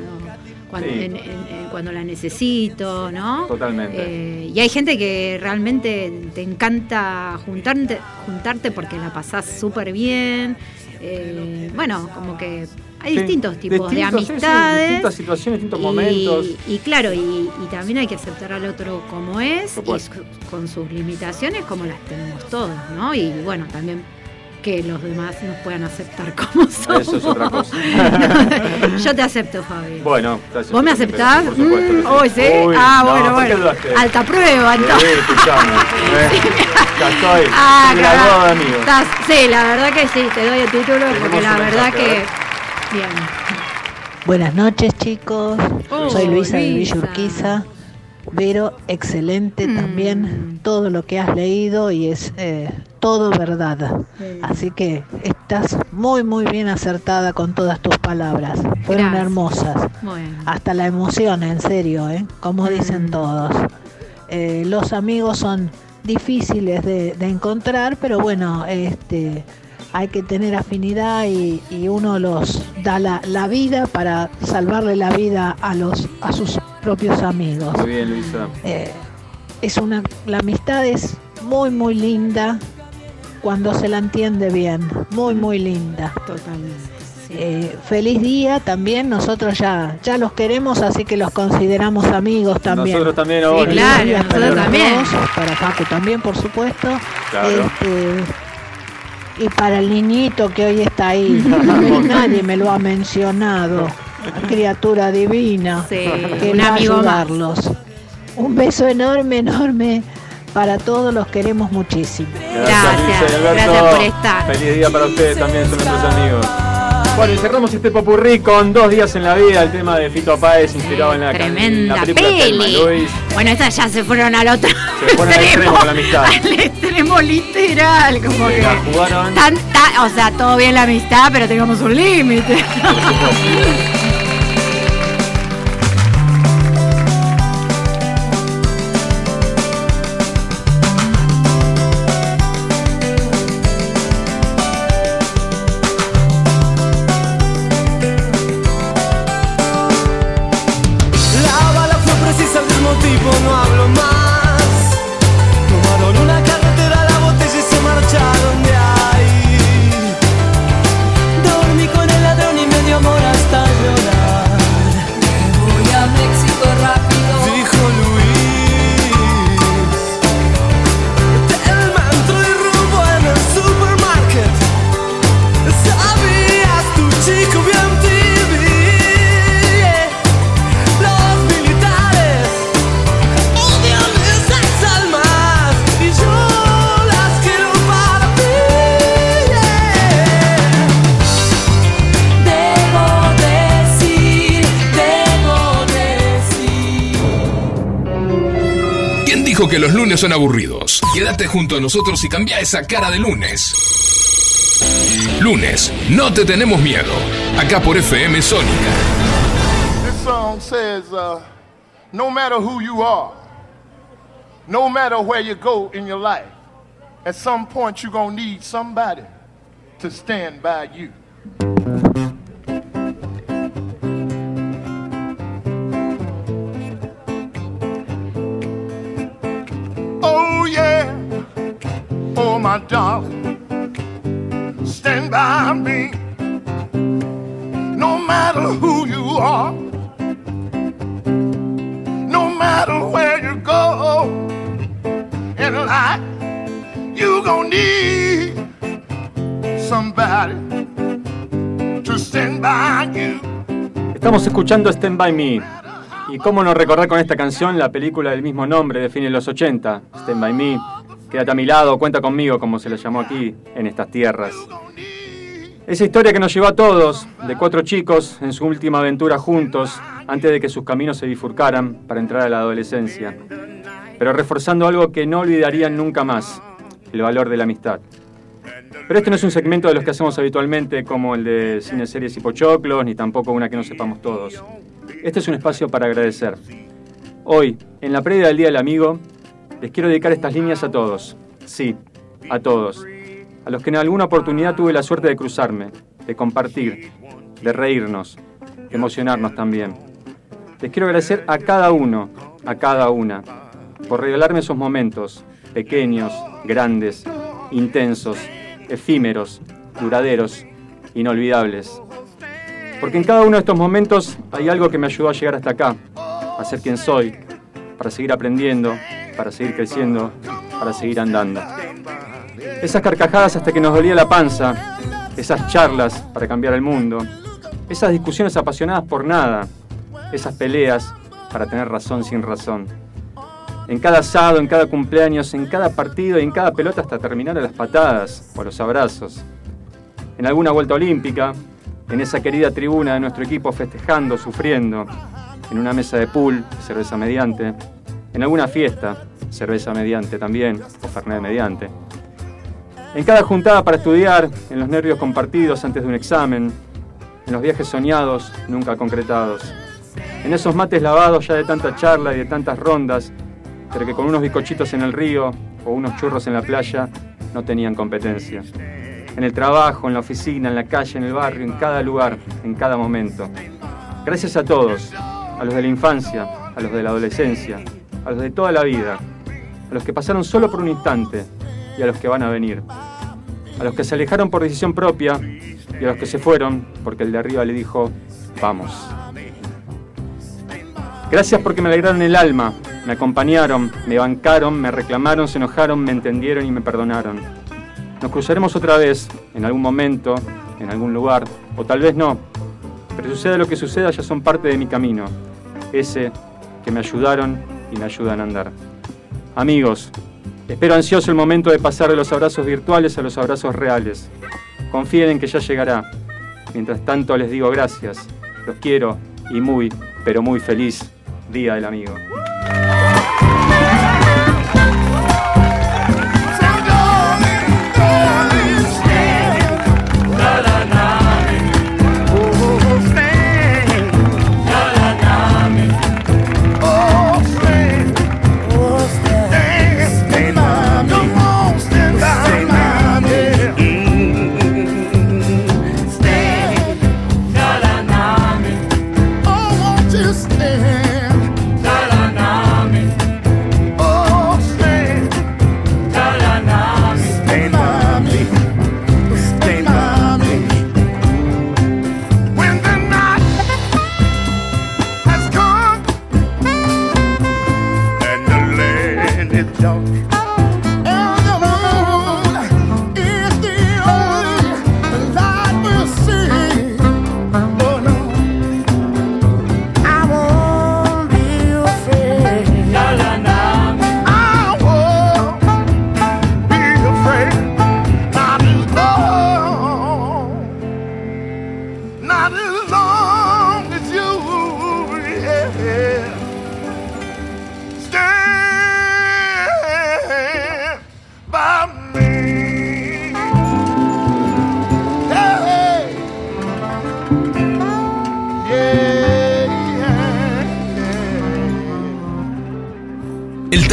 D: cuando,
B: Sí.
D: en- en- en- cuando la necesito, ¿no?
B: Totalmente.
D: Eh, y hay gente que realmente te encanta juntarte, juntarte porque la pasás súper bien. Eh, bueno, como que hay
B: Sí,
D: distintos tipos de
B: distintos, sí, sí,
D: amistades.
B: distintas situaciones, distintos
D: y,
B: momentos.
D: y claro, y, y también hay que aceptar al otro como es y su- con sus limitaciones como las tenemos todos, ¿no? Y bueno, también que los demás nos puedan aceptar [LAUGHS] como somos.
B: Eso es otra cosa. [LAUGHS]
D: Yo te acepto, Fabi.
B: Bueno, gracias.
D: ¿Vos me aceptás?
B: Por supuesto
D: Mm, Uy, sí.
B: Uy,
D: ah,
B: no,
D: bueno,
B: ¿por qué
D: bueno. Alta prueba,
B: Sí,
D: entonces. [LAUGHS]
B: ¿eh? Ya estoy.
D: Ah,
B: graduado de amigo.
D: Estás- sí, la verdad que sí, te doy el título porque la verdad que. Bien.
M: Buenas noches chicos,
D: Oh,
M: soy Luisa de
D: Luisa.
M: Villa Urquiza. Vero, excelente también todo lo que has leído y es eh, todo verdad. Así que estás muy muy bien acertada con todas tus palabras. Fueron
D: Gracias.
M: hermosas.
D: Bueno.
M: Hasta la emoción, en serio, ¿eh? como dicen todos. Eh, los amigos son difíciles de, de encontrar, pero bueno, este, hay que tener afinidad y, y uno los da la, la vida para salvarle la vida a los a sus propios amigos.
B: Muy bien, Luisa.
M: Eh, es una la amistad es muy muy linda cuando se la entiende bien, muy muy linda.
D: Totalmente.
M: Eh, feliz día también, nosotros ya, ya los queremos, así que los consideramos amigos también.
B: Nosotros también,
M: Sí,
D: claro, nosotros también.
M: para Paco también, por supuesto.
B: Claro.
M: Este, y para el niñito que hoy está ahí, [LAUGHS] nadie me lo ha mencionado. Criatura divina,
D: Sí,
M: que
D: un
M: va a
D: amigo más.
M: ayudarlos. Un beso enorme, enorme para todos, los queremos muchísimo.
D: Gracias,
B: Alberto.
D: gracias por estar.
B: Feliz día para ustedes también, son nuestros amigos. Bueno, y cerramos este popurrí con Dos días en la vida, el tema de Fito Páez, inspirado en la,
D: Tremenda
B: la película
D: peli.
B: Luis.
D: Bueno, estas ya se fueron al otro
B: Se fueron al extremo con la amistad. [LAUGHS]
D: Al extremo literal, como que.
B: la jugaron.
D: tan- ta- o sea, todo bien la amistad, pero tengamos un límite.
A: Son aburridos? Quédate junto a nosotros y cambia esa cara de lunes. Lunes, no te tenemos miedo. Acá por FM Sónica.
N: This song says, uh, no matter who you are, no matter where you go in your life, at some point you're going to need somebody to stand by you. My darling. Stand by me. No matter who you are, no matter where you go in life, you gonna need somebody to stand by you.
B: Estamos escuchando Stand By Me. Y cómo no recordar con esta canción la película del mismo nombre de fines de los 80, Stand By Me. Quédate a mi lado, cuenta conmigo, como se le llamó aquí en estas tierras. Esa historia que nos llevó a todos, de cuatro chicos en su última aventura juntos, antes de que sus caminos se bifurcaran para entrar a la adolescencia, pero reforzando algo que no olvidarían nunca más, el valor de la amistad. Pero este no es un segmento de los que hacemos habitualmente, como el de cine, series y pochoclos, ni tampoco una que no sepamos todos. Este es un espacio para agradecer. Hoy, en la previa del Día del Amigo, les quiero dedicar estas líneas a todos. Sí, a todos. A los que en alguna oportunidad tuve la suerte de cruzarme, de compartir, de reírnos, de emocionarnos también. Les quiero agradecer a cada uno, a cada una, por regalarme esos momentos, pequeños, grandes, intensos, efímeros, duraderos, inolvidables. Porque en cada uno de estos momentos hay algo que me ayudó a llegar hasta acá, a ser quien soy, para seguir aprendiendo, para seguir creciendo, para seguir andando. Esas carcajadas hasta que nos dolía la panza, esas charlas para cambiar el mundo, esas discusiones apasionadas por nada, esas peleas para tener razón sin razón. En cada asado, en cada cumpleaños, en cada partido y en cada pelota hasta terminar a las patadas o a los abrazos. En alguna vuelta olímpica, en esa querida tribuna de nuestro equipo festejando, sufriendo, en una mesa de pool, cerveza mediante, en alguna fiesta, cerveza mediante también, o fernet mediante. En cada juntada para estudiar, en los nervios compartidos antes de un examen, en los viajes soñados, nunca concretados, en esos mates lavados ya de tanta charla y de tantas rondas, pero que con unos bizcochitos en el río o unos churros en la playa no tenían competencia. En el trabajo, en la oficina, en la calle, en el barrio, en cada lugar, en cada momento. Gracias a todos, a los de la infancia, a los de la adolescencia, a los de toda la vida, a los que pasaron solo por un instante y a los que van a venir, a los que se alejaron por decisión propia y a los que se fueron porque el de arriba le dijo, vamos. Gracias porque me alegraron el alma, me acompañaron, me bancaron, me reclamaron, se enojaron, me entendieron y me perdonaron. Nos cruzaremos otra vez, en algún momento, en algún lugar, o tal vez no, pero suceda lo que suceda, ya son parte de mi camino, ese que me ayudaron y me ayudan a andar. Amigos, espero ansioso el momento de pasar de los abrazos virtuales a los abrazos reales. Confíen en que ya llegará. Mientras tanto les digo gracias, los quiero y muy, pero muy feliz Día del Amigo.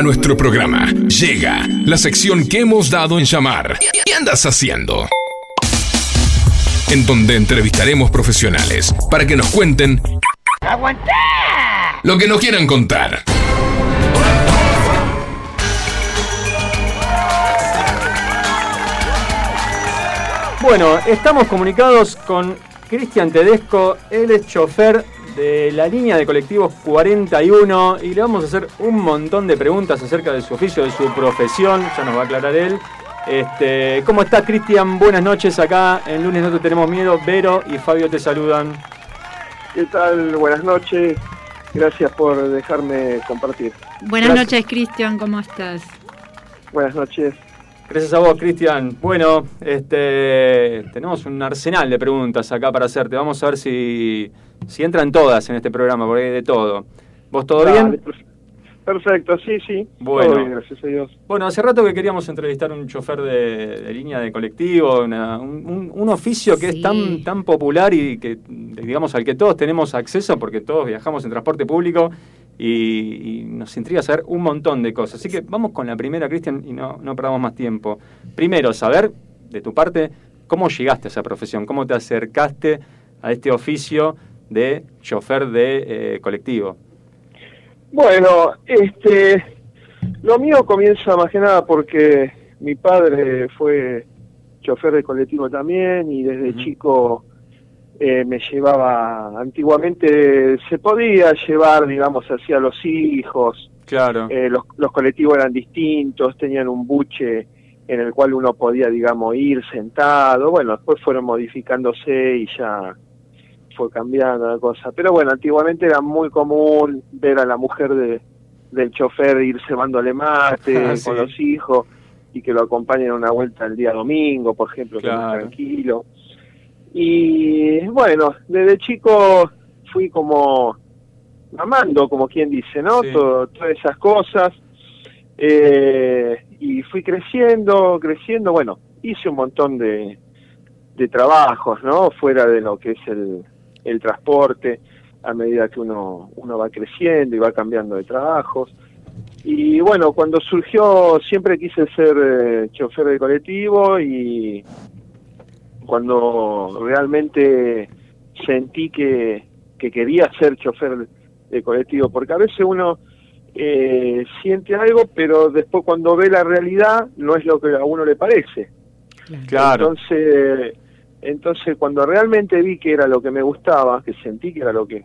A: A nuestro programa llega la sección que hemos dado en llamar ¿Qué andas haciendo? En donde entrevistaremos profesionales para que nos cuenten lo que nos quieran contar.
B: bueno, estamos comunicados con Cristian Tedesco, él es chofer de la línea de colectivos 41 y le vamos a hacer un montón de preguntas acerca de su oficio, de su profesión, ya nos va a aclarar él. Este, ¿Cómo estás, Cristian? Buenas noches acá en Lunes No Te Tenemos Miedo. Vero y Fabio te saludan.
O: ¿Qué tal? Buenas noches. Gracias por dejarme compartir.
D: Buenas
B: Gracias.
D: noches, Cristian, ¿cómo estás?
O: Buenas noches.
B: Gracias a vos, Cristian. Bueno, este, tenemos un arsenal de preguntas acá para hacerte. Vamos a ver si, si entran todas en este programa, porque hay de todo. ¿Vos todo
O: Dale,
B: bien?
O: per- Perfecto, sí, sí.
B: Bueno.
O: Todo bien, gracias a Dios.
B: Bueno, hace rato que queríamos entrevistar a un chofer de, de línea de colectivo, una- un, un- un oficio que es tan, tan popular y que, digamos, al que todos tenemos acceso porque todos viajamos en transporte público y, y nos intriga saber un montón de cosas. Así que vamos con la primera, Cristian, y no, no perdamos más tiempo. Primero, saber, de tu parte, cómo llegaste a esa profesión, cómo te acercaste a este oficio de chofer de eh, colectivo.
O: Bueno, este, lo mío comienza más que nada porque mi padre fue chofer de colectivo también y desde chico eh, me llevaba, antiguamente se podía llevar, digamos, hacia los hijos,
B: Claro.
O: eh, los, los colectivos eran distintos, tenían un buche en el cual uno podía, digamos, ir sentado, bueno, después fueron modificándose y ya fue cambiando la cosa. Pero bueno, antiguamente era muy común ver a la mujer de, del chofer ir cebándole mate [LAUGHS]
B: Ah,
O: con los hijos y que lo acompañen a una vuelta el día domingo, por ejemplo, que es tranquilo. Y bueno, desde chico fui como amando, como quien dice, ¿no?
B: Sí.
O: Todo- todas esas cosas. Eh, y fui creciendo, creciendo, bueno, hice un montón de, de trabajos, ¿no? Fuera de lo que es el, el transporte, a medida que uno, uno va creciendo y va cambiando de trabajos. Y bueno, cuando surgió, siempre quise ser eh, chofer de colectivo y cuando realmente sentí que, que quería ser chofer de colectivo, porque a veces uno eh, siente algo, pero después cuando ve la realidad no es lo que a uno le parece.
B: Claro.
O: Entonces, entonces cuando realmente vi que era lo que me gustaba, que sentí que era lo que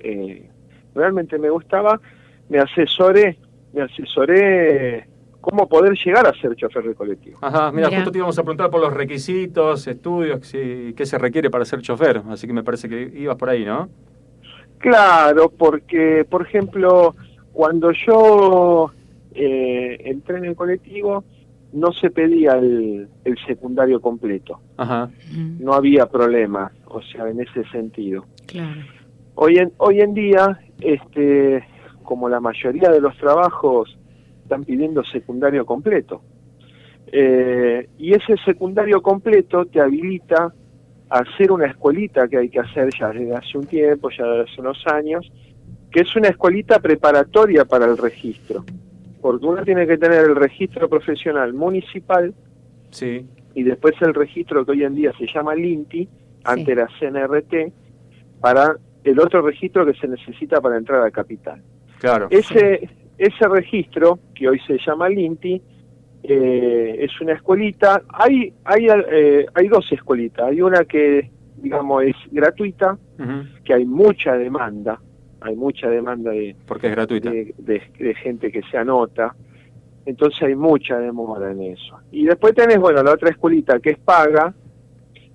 O: eh, realmente me gustaba, me asesoré, me asesoré cómo poder llegar a ser chofer de colectivo.
B: Ajá, mira, justo te íbamos a preguntar por los requisitos, estudios, si- qué se requiere para ser chofer, así que me parece que ibas por ahí, ¿no?
O: Claro, porque, por ejemplo, cuando yo eh, entré en el colectivo, no se pedía el, el secundario completo.
B: Ajá.
O: No había problema, o sea, en ese sentido.
D: Claro.
O: Hoy en, hoy en día, este, como la mayoría de los trabajos están pidiendo secundario completo. Eh, y ese secundario completo te habilita a hacer una escuelita que hay que hacer ya desde hace un tiempo, ya desde hace unos años, que es una escuelita preparatoria para el registro. Porque uno tiene que tener el registro profesional municipal
B: Sí.
O: y después el registro que hoy en día se llama LINTI, ante la CNRT, para el otro registro que se necesita para entrar a capital.
B: Claro.
O: Ese, ese registro, que hoy se llama LINTI, eh, es una escuelita. Hay, hay, eh, hay dos escuelitas. Hay una que, digamos, es gratuita, que hay mucha demanda. Hay mucha demanda de,
B: Porque es gratuita.
O: de, de- de gente que se anota. Entonces hay mucha demora en eso. Y después tenés, bueno, la otra escuelita que es paga,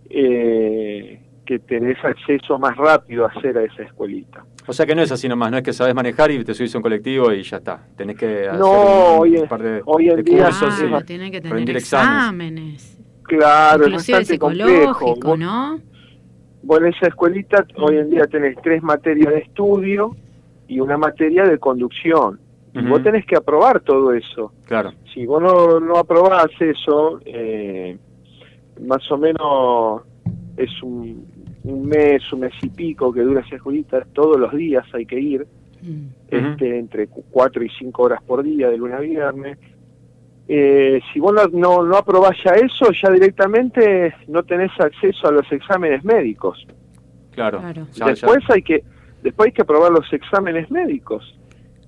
O: eh, que tenés acceso más rápido a hacer a esa escuelita.
B: O sea que no es así nomás, no es que sabes manejar y te subís a un colectivo y ya está. Tenés que hacer
O: No,
B: un,
O: hoy
B: un
O: en-
B: par de,
O: hoy en
B: de
O: día
B: cursos
O: sí.
B: y
D: Tienen que tener
B: rendir exámenes.
D: exámenes.
O: Claro,
D: Inclusive
O: es bastante complejo.
D: ¿no?
O: En esa escuelita hoy en día tenés tres materias de estudio y una materia de conducción. Y
B: Ujú.
O: vos tenés que aprobar todo eso.
B: Claro.
O: Si vos no, no aprobás eso, eh, más o menos es un, un mes, un mes y pico que dura esa escuelita, todos los días hay que ir, este, entre cu- cuatro y cinco horas por día, de lunes a viernes. Eh, si vos no, no, no aprobás ya eso, ya directamente no tenés acceso a los exámenes médicos.
B: Claro. Ya, ya.
O: después hay que después hay que aprobar los exámenes médicos.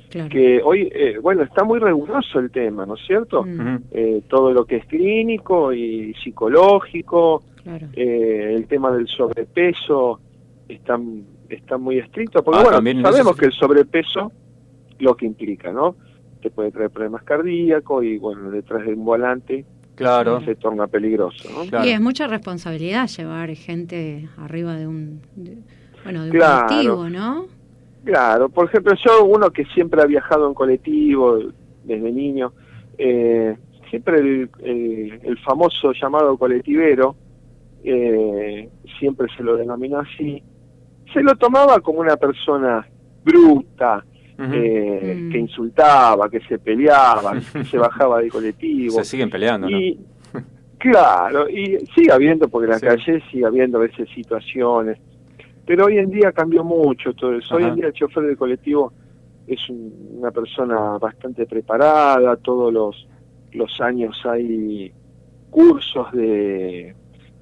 D: Claro.
O: Que hoy, eh, bueno, está muy riguroso el tema, ¿no es cierto?
B: Ujú.
O: Eh, todo lo que es clínico y psicológico,
D: Claro.
O: Eh, el tema del sobrepeso está, está muy estricto, porque
B: Ah,
O: bueno, sabemos que el sobrepeso lo que implica, ¿no? Te puede traer problemas cardíacos y bueno, detrás de un volante
B: Claro.
O: se torna peligroso, ¿no?
D: Y es mucha responsabilidad llevar gente arriba de un, de- bueno, de un
O: Claro.
D: colectivo, ¿no?
O: Claro, por ejemplo, yo, uno que siempre ha viajado en colectivo desde niño, eh, siempre el, el- el famoso llamado colectivero, eh, siempre se lo denominó así, se lo tomaba como una persona bruta, eh, que insultaba, que se peleaba, [LAUGHS] que se bajaba del colectivo.
B: Se siguen peleando, ¿no?
O: Y claro, y sigue habiendo, porque en la
B: Sí.
O: calle sigue habiendo a veces situaciones, pero hoy en día cambió mucho todo eso. Hoy
B: Ajá.
O: en día el chofer del colectivo es un- una persona bastante preparada, todos los, los años hay cursos de,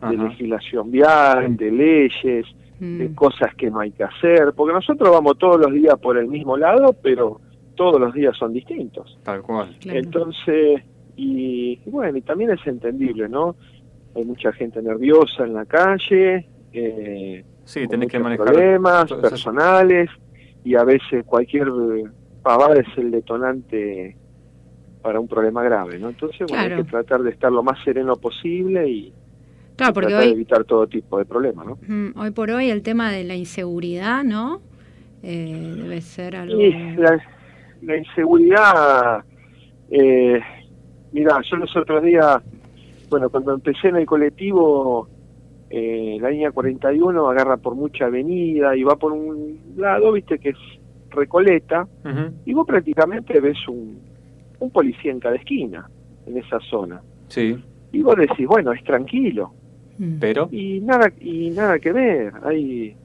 O: de legislación vial, de leyes,
D: Mm.
O: de cosas que no hay que hacer, porque nosotros vamos todos los días por el mismo lado, pero todos los días son distintos.
B: Tal cual.
O: Entonces, y, y bueno, y también es entendible, ¿no? Hay mucha gente nerviosa en la calle, eh,
B: Sí, tenés que manejar
O: problemas
B: todo
O: personales, y a veces cualquier pavada es el detonante para un problema grave, ¿no? Entonces, bueno,
D: Claro.
O: hay que tratar de estar lo más sereno posible y
D: Claro, porque
O: tratar de
D: hoy,
O: evitar todo tipo de problemas, ¿no?
D: hoy por hoy el tema de la inseguridad, ¿no? Eh, debe ser algo...
O: Y la, la inseguridad, eh, mira, yo los otros días, bueno, cuando empecé en el colectivo, eh, la línea 41 agarra por mucha avenida y va por un lado, viste, que es Recoleta,
B: Ujú.
O: y vos prácticamente ves un, un policía en cada esquina, en esa zona.
B: Sí,
O: Y vos decís, bueno, es tranquilo.
B: Pero...
O: Y nada, y nada que ver, hay,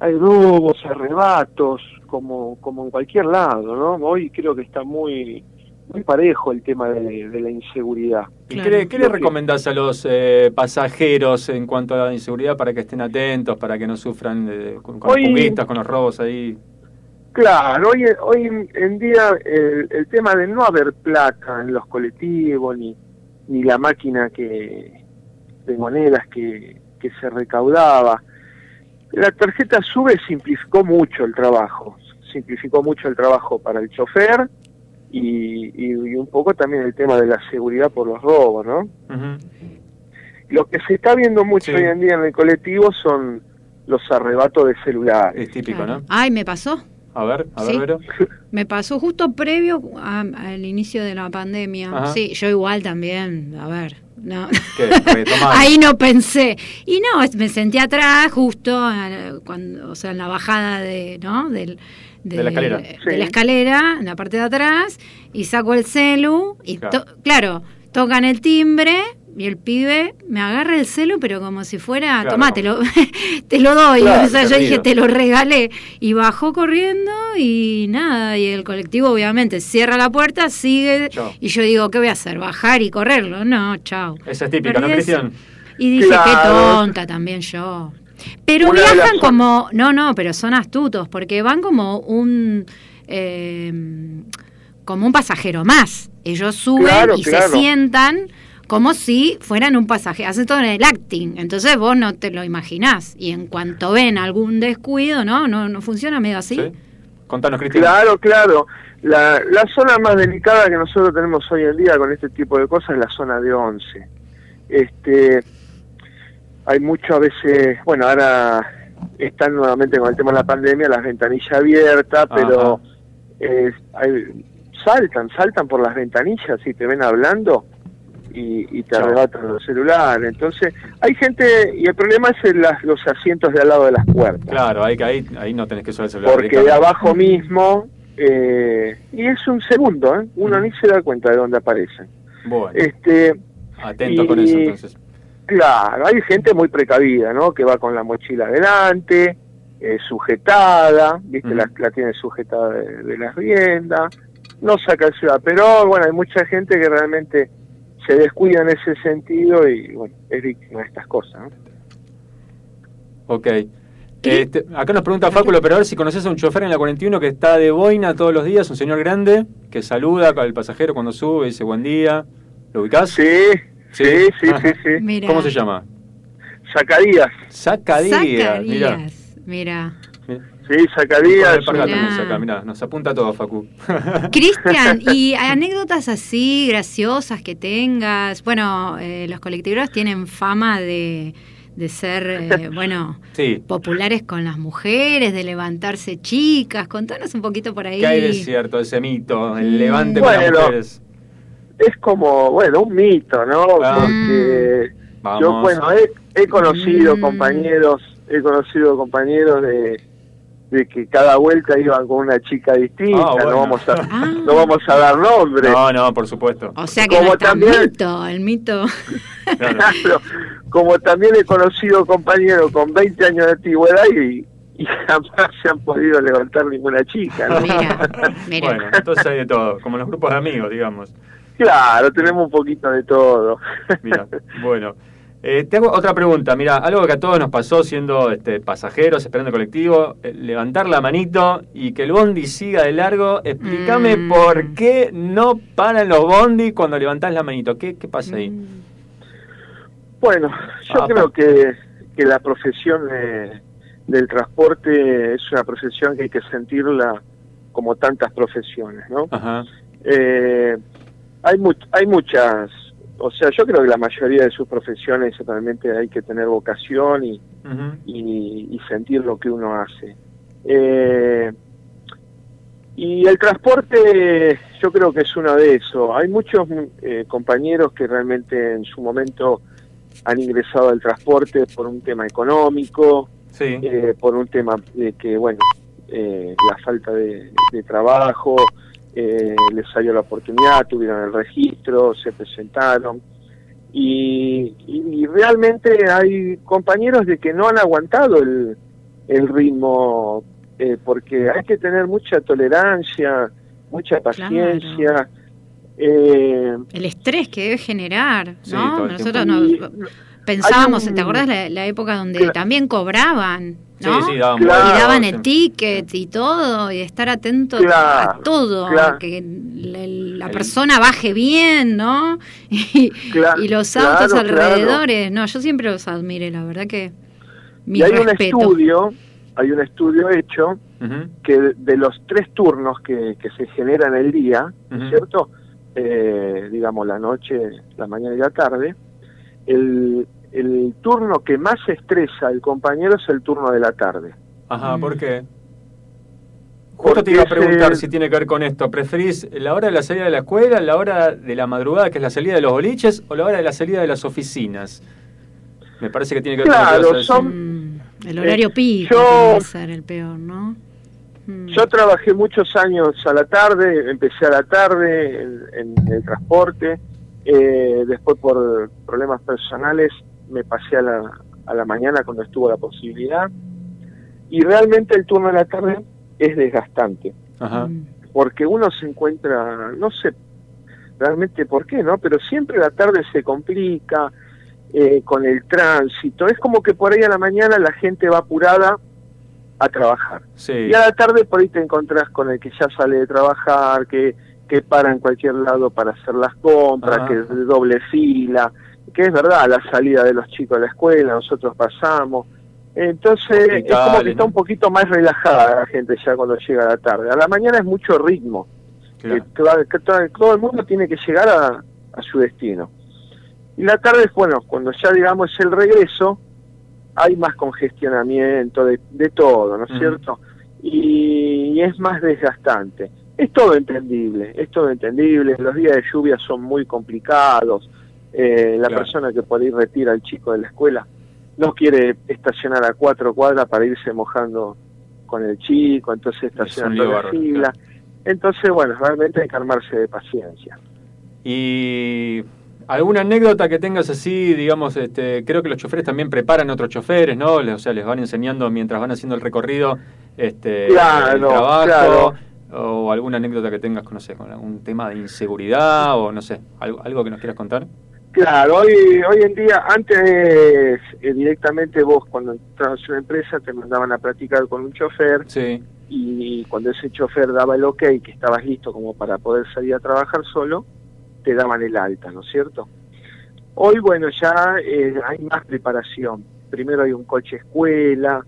O: hay robos, arrebatos, como, como en cualquier lado, ¿no? Hoy creo que está muy, muy parejo el tema de, de la inseguridad.
B: ¿Y qué, le- qué recomendás a los eh, pasajeros en cuanto a la inseguridad para que estén atentos, para que no sufran eh, con, con
O: Hoy-
B: las fuguitas, con los robos ahí?
O: Claro, hoy, hoy en- día el, el tema de no haber plata en los colectivos, ni, ni la máquina que de monedas que, que se recaudaba, la tarjeta SUBE simplificó mucho el trabajo, simplificó mucho el trabajo para el chofer y, y- y un poco también el tema de la seguridad por los robos, ¿no? Lo que se está viendo mucho hoy en día en el colectivo son los arrebatos de celulares.
B: Es típico, ¿no?
D: Ay, me pasó.
B: A ver, a ver,
D: Sí.
B: Vero. [LAUGHS]
D: Me pasó justo previo a- al inicio de la pandemia.
B: Ajá.
D: Sí, yo igual también, a ver, no. [LAUGHS] Ahí no pensé. Y no, es- me senté atrás justo cuando, o sea, en la bajada de, ¿no? Del,
B: De la escalera.
D: de
B: Sí.
D: la escalera, en la parte de atrás, y saco el celu, y
B: Claro.
D: to- claro, tocan el timbre, y el pibe me agarra el celu, pero como si fuera,
B: Claro.
D: tomá, te lo, [LAUGHS] doy.
B: Claro,
D: o sea, yo dije, te lo regalé. Y bajó corriendo y nada, y el colectivo obviamente cierra la puerta, sigue, y yo digo, ¿qué voy a hacer? ¿Bajar y correrlo? No, chao.
B: Esa es típica, ¿no,
D: Perdí ese-
B: Cristian?
D: Y dije,
O: Claro.
D: qué tonta también yo. Pero
O: Una
D: viajan como, no, no, pero son astutos, porque van como un, eh, como un pasajero más. Ellos suben y se sientan como si fueran un pasajero. Hacen todo en el acting. Entonces vos no te lo imaginás. Y en cuanto ven algún descuido, ¿no? No, no funciona medio así.
B: Contanos, Cristian.
O: Claro, claro. La, la zona más delicada que nosotros tenemos hoy en día con este tipo de cosas es la zona de 11. Este, hay mucho a veces, bueno, ahora están nuevamente con el tema de la pandemia, las ventanillas abiertas, pero eh, hay- saltan, saltan por las ventanillas y te ven hablando y, y te
B: Chao.
O: arrebatan los celulares. Entonces, hay gente, y el problema es en las- los asientos de al lado de las puertas.
B: Claro, ahí, ahí, ahí no tenés que usar el celular.
O: Porque de abajo mismo, eh, y es un segundo, ¿eh? uno ni se da cuenta de dónde aparecen.
B: Bueno,
O: Este,
B: atento
O: y-
B: con eso entonces.
O: claro, hay gente muy precavida, ¿no? Que va con la mochila adelante, eh, sujetada, ¿viste? La, la tiene sujetada de, de las riendas, no saca el celular. Pero bueno, hay mucha gente que realmente se descuida en ese sentido y bueno, es víctima de estas cosas, ¿no?
B: Ok. Este, acá nos pregunta Facu, el operador, si conoces a un chofer en la 41 que está de boina todos los días, un señor grande, que saluda al pasajero cuando sube, dice buen día. ¿Lo ubicás?
O: Sí, sí, sí, sí, sí.
B: ¿Cómo se llama?
O: Zacadías,
B: mira.
D: Zacarías, mira.
O: Sí, Zacadías.
B: Mirá. Mirá, nos apunta todo, Facu. [LAUGHS] [LAUGHS]
D: Cristian, y anécdotas así graciosas que tengas. Bueno, eh, los colectiveros tienen fama de, de ser, eh, [LAUGHS] bueno,
B: Sí.
D: populares con las mujeres, de levantarse chicas. Contanos un poquito por ahí.
B: ¿Qué hay de cierto ese mito? El levante con las
O: Bueno,
B: mujeres.
O: Es como, bueno, un mito, ¿no?
B: Ah.
O: Porque
B: Vamos.
O: yo, bueno, he, he conocido
D: Mm.
O: compañeros, he conocido compañeros de, de que cada vuelta iban con una chica distinta,
B: Ah, bueno.
O: no vamos a [LAUGHS] no vamos a dar nombres.
B: No, no, por supuesto.
D: O sea que
O: Como
D: no
O: también-
D: mito, el mito. [LAUGHS]
O: Claro, como también he conocido compañeros con 20 años de antigüedad y, y jamás se han podido levantar ninguna chica. ¿no? [LAUGHS]
B: Bueno, entonces hay de todo, como los grupos de amigos, digamos.
O: Claro, tenemos un poquito de todo.
B: Mira, bueno. Eh, te hago otra pregunta. Mira, algo que a todos nos pasó siendo este, pasajeros, esperando el colectivo, eh, levantar la manito y que el bondi siga de largo. Explícame
D: Mm.
B: por qué no paran los bondi cuando levantás la manito. ¿Qué, qué pasa ahí?
O: Bueno, yo
B: Ah,
O: creo que, que la profesión de- del transporte es una profesión que hay que sentirla como tantas profesiones, ¿no?
B: Ajá.
O: Eh, hay, mu- hay muchas, o sea, yo creo que la mayoría de sus profesiones realmente hay que tener vocación y, y, y sentir lo que uno hace. Eh, y el transporte yo creo que es uno de esos. Hay muchos eh, compañeros que realmente en su momento han ingresado al transporte por un tema económico,
B: Sí.
O: eh, por un tema de que, bueno, eh, la falta de, de trabajo, eh, les salió la oportunidad, tuvieron el registro, se presentaron. Y, y- y realmente hay compañeros de que no han aguantado el, el ritmo, eh, porque hay que tener mucha tolerancia, mucha paciencia. eh,
D: El estrés que debe generar,
O: Sí,
D: ¿no? Nosotros nos pensábamos,
O: un-
D: ¿te acordás la, la época donde también cobraban? ¿No?
B: Sí, sí, daban
D: y daban
B: sí.
D: el ticket y todo, y estar atento
O: Claro,
D: a todo,
O: claro.
D: que la, la persona baje bien, ¿no? [LAUGHS] Y,
O: Claro,
D: y los
O: claro,
D: autos
O: claro.
D: alrededores, no, yo siempre los admiré, la verdad que mi
O: y hay un estudio, hay un estudio hecho que de, de los tres turnos que, que se generan el día, ¿no es
B: Ujú.
O: ¿cierto? Eh, digamos la noche, la mañana y la tarde, el, el turno que más estresa al compañero es el turno de la tarde.
B: Ajá,
D: Mm.
B: ¿por qué? Justo
O: Porque
B: te iba a preguntar
O: el-
B: si tiene que ver con esto. ¿Preferís la hora de la salida de la escuela, la hora de la madrugada, que es la salida de los boliches, o la hora de la salida de las oficinas? Me parece que tiene que ver con
O: Claro,
B: decir.
O: son-
D: El horario
O: Eh,
D: pico
O: yo-
D: ser el peor, ¿no? Mm.
O: Yo trabajé muchos años a la tarde, empecé a la tarde en, en el transporte, eh, después por problemas personales me pasé a la, a la mañana cuando estuvo la posibilidad y realmente el turno de la tarde es desgastante
B: Ajá.
O: porque uno se encuentra, no sé realmente por qué, ¿no? Pero siempre la tarde se complica eh, con el tránsito, es como que por ahí a la mañana la gente va apurada a trabajar.
B: Sí.
O: Y a la tarde por ahí te encontrás con el que ya sale de trabajar, que, que para en cualquier lado para hacer las compras, que es de doble fila, que es verdad, la salida de los chicos a la escuela, nosotros pasamos. Entonces es como que está un poquito más relajada la gente ya cuando llega a la tarde. A la mañana es mucho ritmo.
B: Claro.
O: Que todo, que todo- todo el mundo tiene que llegar a, a su destino. Y la tarde, bueno, cuando ya digamos es el regreso, hay más congestionamiento de, de todo, ¿no es cierto? Y, es más desgastante. Es todo entendible, es todo entendible. Los días de lluvia son muy complicados. Eh, la
B: Claro.
O: persona que por ahí retira al chico de la escuela no quiere estacionar a cuatro cuadras para irse mojando con el chico, entonces estaciona toda la fila. Entonces, bueno, realmente hay que armarse de paciencia.
B: Y alguna anécdota que tengas así, digamos, este, creo que los choferes también preparan a otros choferes, ¿no? O sea, les van enseñando mientras van haciendo el recorrido este,
O: Claro,
B: el trabajo.
O: claro.
B: O alguna anécdota que tengas, con, no sé, con algún tema de inseguridad o no sé, algo, algo que nos quieras contar.
O: Claro, hoy, hoy en día, antes eh, directamente vos cuando entrabas en una empresa te mandaban a practicar con un chofer
B: Sí.
O: y cuando ese chofer daba el ok, que estabas listo como para poder salir a trabajar solo, te daban el alta, ¿no es cierto? Hoy, bueno, ya eh, hay más preparación. primero hay un coche escuela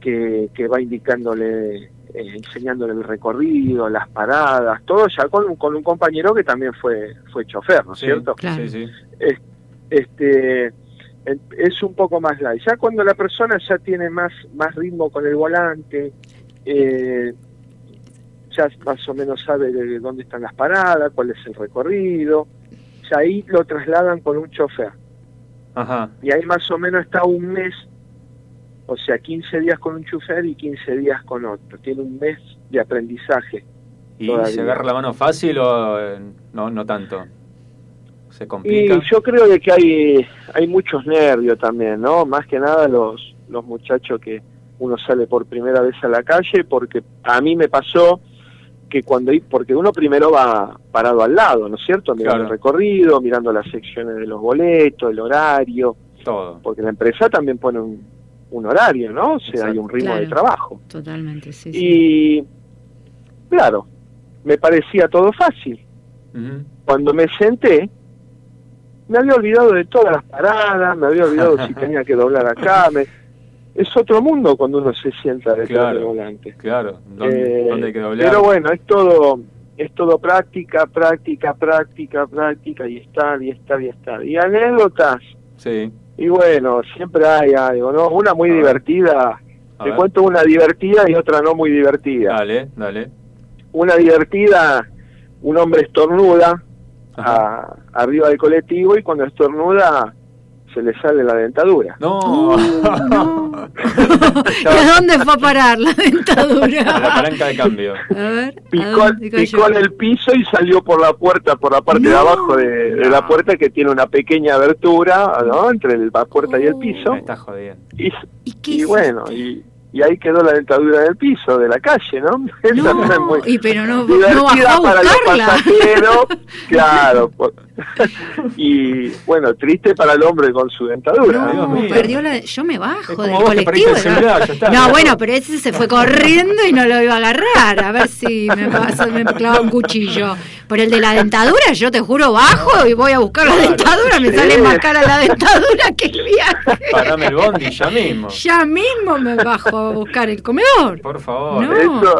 O: que, que va indicándole, eh, enseñándole el recorrido, las paradas, todo ya con, un- con un compañero que también fue, fue chofer, ¿no es
B: Sí,
O: cierto?
B: sí, sí.
O: Es- este es un poco más light. Ya cuando la persona ya tiene más, más ritmo con el volante, eh, ya más o menos sabe de dónde están las paradas, cuál es el recorrido, ya ahí lo trasladan con un chofer.
B: Ajá.
O: Y ahí más o menos está un mes, o sea, 15 días con un chofer y 15 días con otro. Tiene un mes de aprendizaje.
B: ¿Y
O: todavía.
B: se agarra la mano fácil o eh, no, no tanto? ¿Se
O: Y
B: complica?
O: yo creo de que hay, hay muchos nervios también, ¿no? Más que nada los, los muchachos que uno sale por primera vez a la calle, porque a mí me pasó que cuando, porque uno primero va parado al lado, ¿no es cierto? Mirando
B: Claro.
O: el recorrido, mirando las secciones de los boletos, el horario,
B: Todo.
O: porque la empresa también pone un, un horario, ¿no? O sea, hay un ritmo de
D: Claro.
O: trabajo.
D: Totalmente, sí. sí.
O: Y, claro, me parecía todo fácil. Cuando me senté, me había olvidado de todas las paradas, me había olvidado si [LAUGHS] tenía que doblar acá. me- Es otro mundo cuando uno se sienta detrás
B: Claro.
O: del volante.
B: Claro. ¿Dónde,
O: Eh,
B: dónde hay que doblar?
O: Pero bueno, es todo, es todo práctica, práctica, práctica, práctica, y estar, y estar, y estar. Y anécdotas,
B: Sí.
O: Y bueno, siempre hay algo, ¿no? Una muy divertida,
B: A
O: te
B: ver.
O: cuento una divertida y otra no muy divertida.
B: Dale, dale.
O: Una divertida, un hombre estornuda a- arriba del colectivo y cuando estornuda se le sale la dentadura.
B: No. [LAUGHS]
D: ¿Y a dónde fue a parar la
B: A la
D: dentadura?
B: palanca de cambio.
D: A ver. ¿a
O: Picó,
D: dónde
O: picó en el piso y salió por la puerta, por la parte de abajo de, de la puerta que tiene una pequeña abertura, ¿no? Entre la puerta y el piso.
B: Me estás jodiendo.
O: Y, y bueno, y, y ahí quedó la dentadura del piso, de la calle, ¿no? [LAUGHS] Esa no es muy
D: Y pero no, no bajó a
O: para los
D: buscarla.
O: pasajeros, [LAUGHS] claro. por- [LAUGHS] y bueno, triste para el hombre con su dentadura.
D: No, perdió la. Yo me bajo del colectivo. ¿no?
B: celular, ya está.
D: no, bueno, pero ese se fue corriendo y no lo iba a agarrar. A ver si me pasa, me clava un cuchillo. Por el de la dentadura, yo te juro, bajo y voy a buscar la dentadura. Me sale más cara la dentadura que el viaje.
B: Parame el bondi ya mismo.
D: Ya mismo me bajo a buscar el comedor.
B: Por favor.
D: No.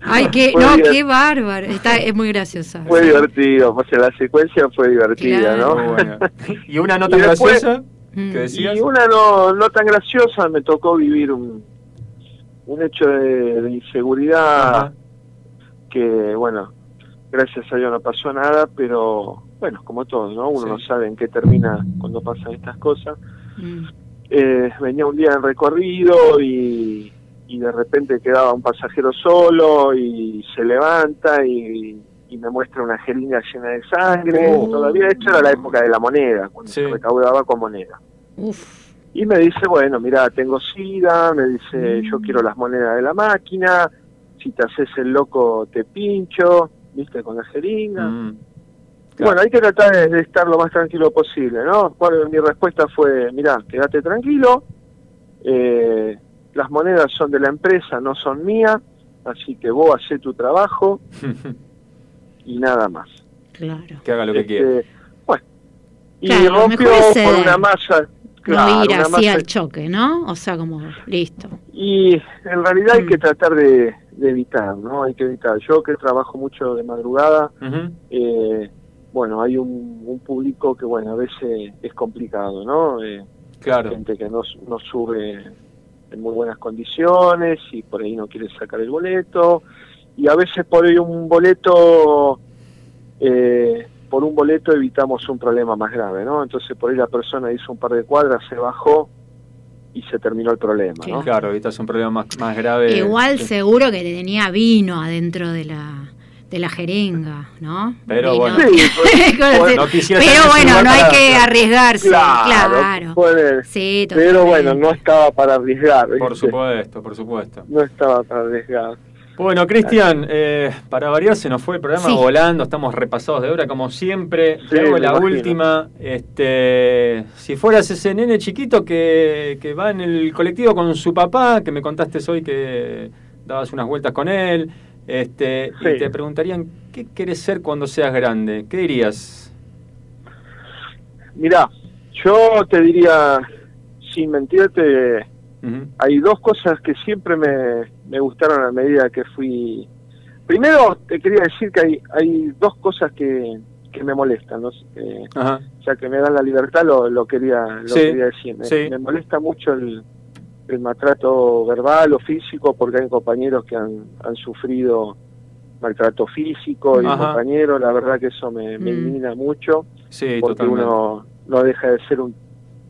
D: Ay, qué, no, qué bárbaro. Está, es muy graciosa.
O: fue divertido, o sea, la secuencia fue divertida,
D: Claro.
B: Muy
O: ¿no?
B: bueno. [LAUGHS] ¿Y una nota
O: Y después-
B: graciosa?
D: Mm.
B: ¿Qué decías?
O: Y una no, no tan graciosa, me tocó vivir un, un hecho de, de inseguridad
B: Ajá.
O: que, bueno, gracias a Dios no pasó nada, pero bueno, como todo, ¿no? Uno no sabe en qué termina cuando pasan estas cosas.
D: Mm.
O: Eh, venía un día en recorrido y, y de repente quedaba un pasajero solo y se levanta y, y me muestra una jeringa llena de sangre.
B: Oh.
O: Todavía esto era la época de la moneda, cuando
B: Sí.
O: se recaudaba con moneda.
D: Uf.
O: Y me dice, bueno, mira, tengo sida, me dice,
B: Mm.
O: yo quiero las monedas de la máquina, si te haces el loco te pincho, viste, con la jeringa.
B: Mm.
O: Y Bueno, hay que tratar de, de estar lo más tranquilo posible, ¿no? Bueno, mi respuesta fue, mira, quédate tranquilo, eh, las monedas son de la empresa, no son mías, así que vos hacé tu trabajo [LAUGHS] y nada más.
D: Claro.
B: que haga lo que
O: Este,
B: quiera.
O: Bueno, y
D: Claro,
O: rompió por una masa, claro,
D: no ir
O: una
D: así
O: masa
D: al choque, ¿no? O sea, como, listo.
O: Y en realidad hay
D: Mm.
O: que tratar de, de evitar, ¿no? Hay que evitar. Yo que trabajo mucho de madrugada, eh, bueno, hay un, un público que, bueno, a veces es complicado, ¿no? Eh,
B: Claro.
O: gente que no, no sube en muy buenas condiciones y por ahí no quiere sacar el boleto. Y a veces por ahí un boleto, eh, por un boleto evitamos un problema más grave, ¿no? Entonces por ahí la persona hizo un par de cuadras, se bajó y se terminó el problema, ¿no?
B: Claro, es un problema más, más grave.
D: Igual
B: Sí.
D: seguro que tenía vino adentro de la de la jeringa, ¿no?
B: Pero bueno.
O: Sí, [LAUGHS] pues, bueno,
B: no
D: Pero bueno, no hay
B: para-
D: que arriesgarse,
O: Claro,
D: claro.
O: puede-
D: Sí,
O: pero bueno, no estaba para arriesgar.
B: Por
O: ¿viste?
B: supuesto, por supuesto.
O: No estaba para arriesgar.
B: Bueno, Cristian, eh, para variar se nos fue el programa
D: Sí.
B: volando, estamos repasados de hora como siempre.
O: Sí,
B: Te hago
O: me
B: la
O: imagino.
B: última. Este, si fueras ese nene chiquito que, que va en el colectivo con su papá, que me contaste hoy que dabas unas vueltas con él, este, y te preguntarían, ¿qué querés ser cuando seas grande? ¿Qué dirías?
O: Mirá, yo te diría, sin mentirte, Hay dos cosas que siempre me, me gustaron a medida que fui... Primero, te quería decir que hay, hay dos cosas que, que me molestan, ¿no? eh, ya que me dan la libertad, lo, lo quería lo
B: Sí,
O: quería decir. Me,
B: sí.
O: me molesta mucho el, el maltrato verbal o físico, porque hay compañeros que han, han sufrido maltrato físico y compañeros, la verdad que eso me, me
B: Mm.
O: mucho,
B: Sí,
O: porque
B: totalmente.
O: uno no deja de ser un,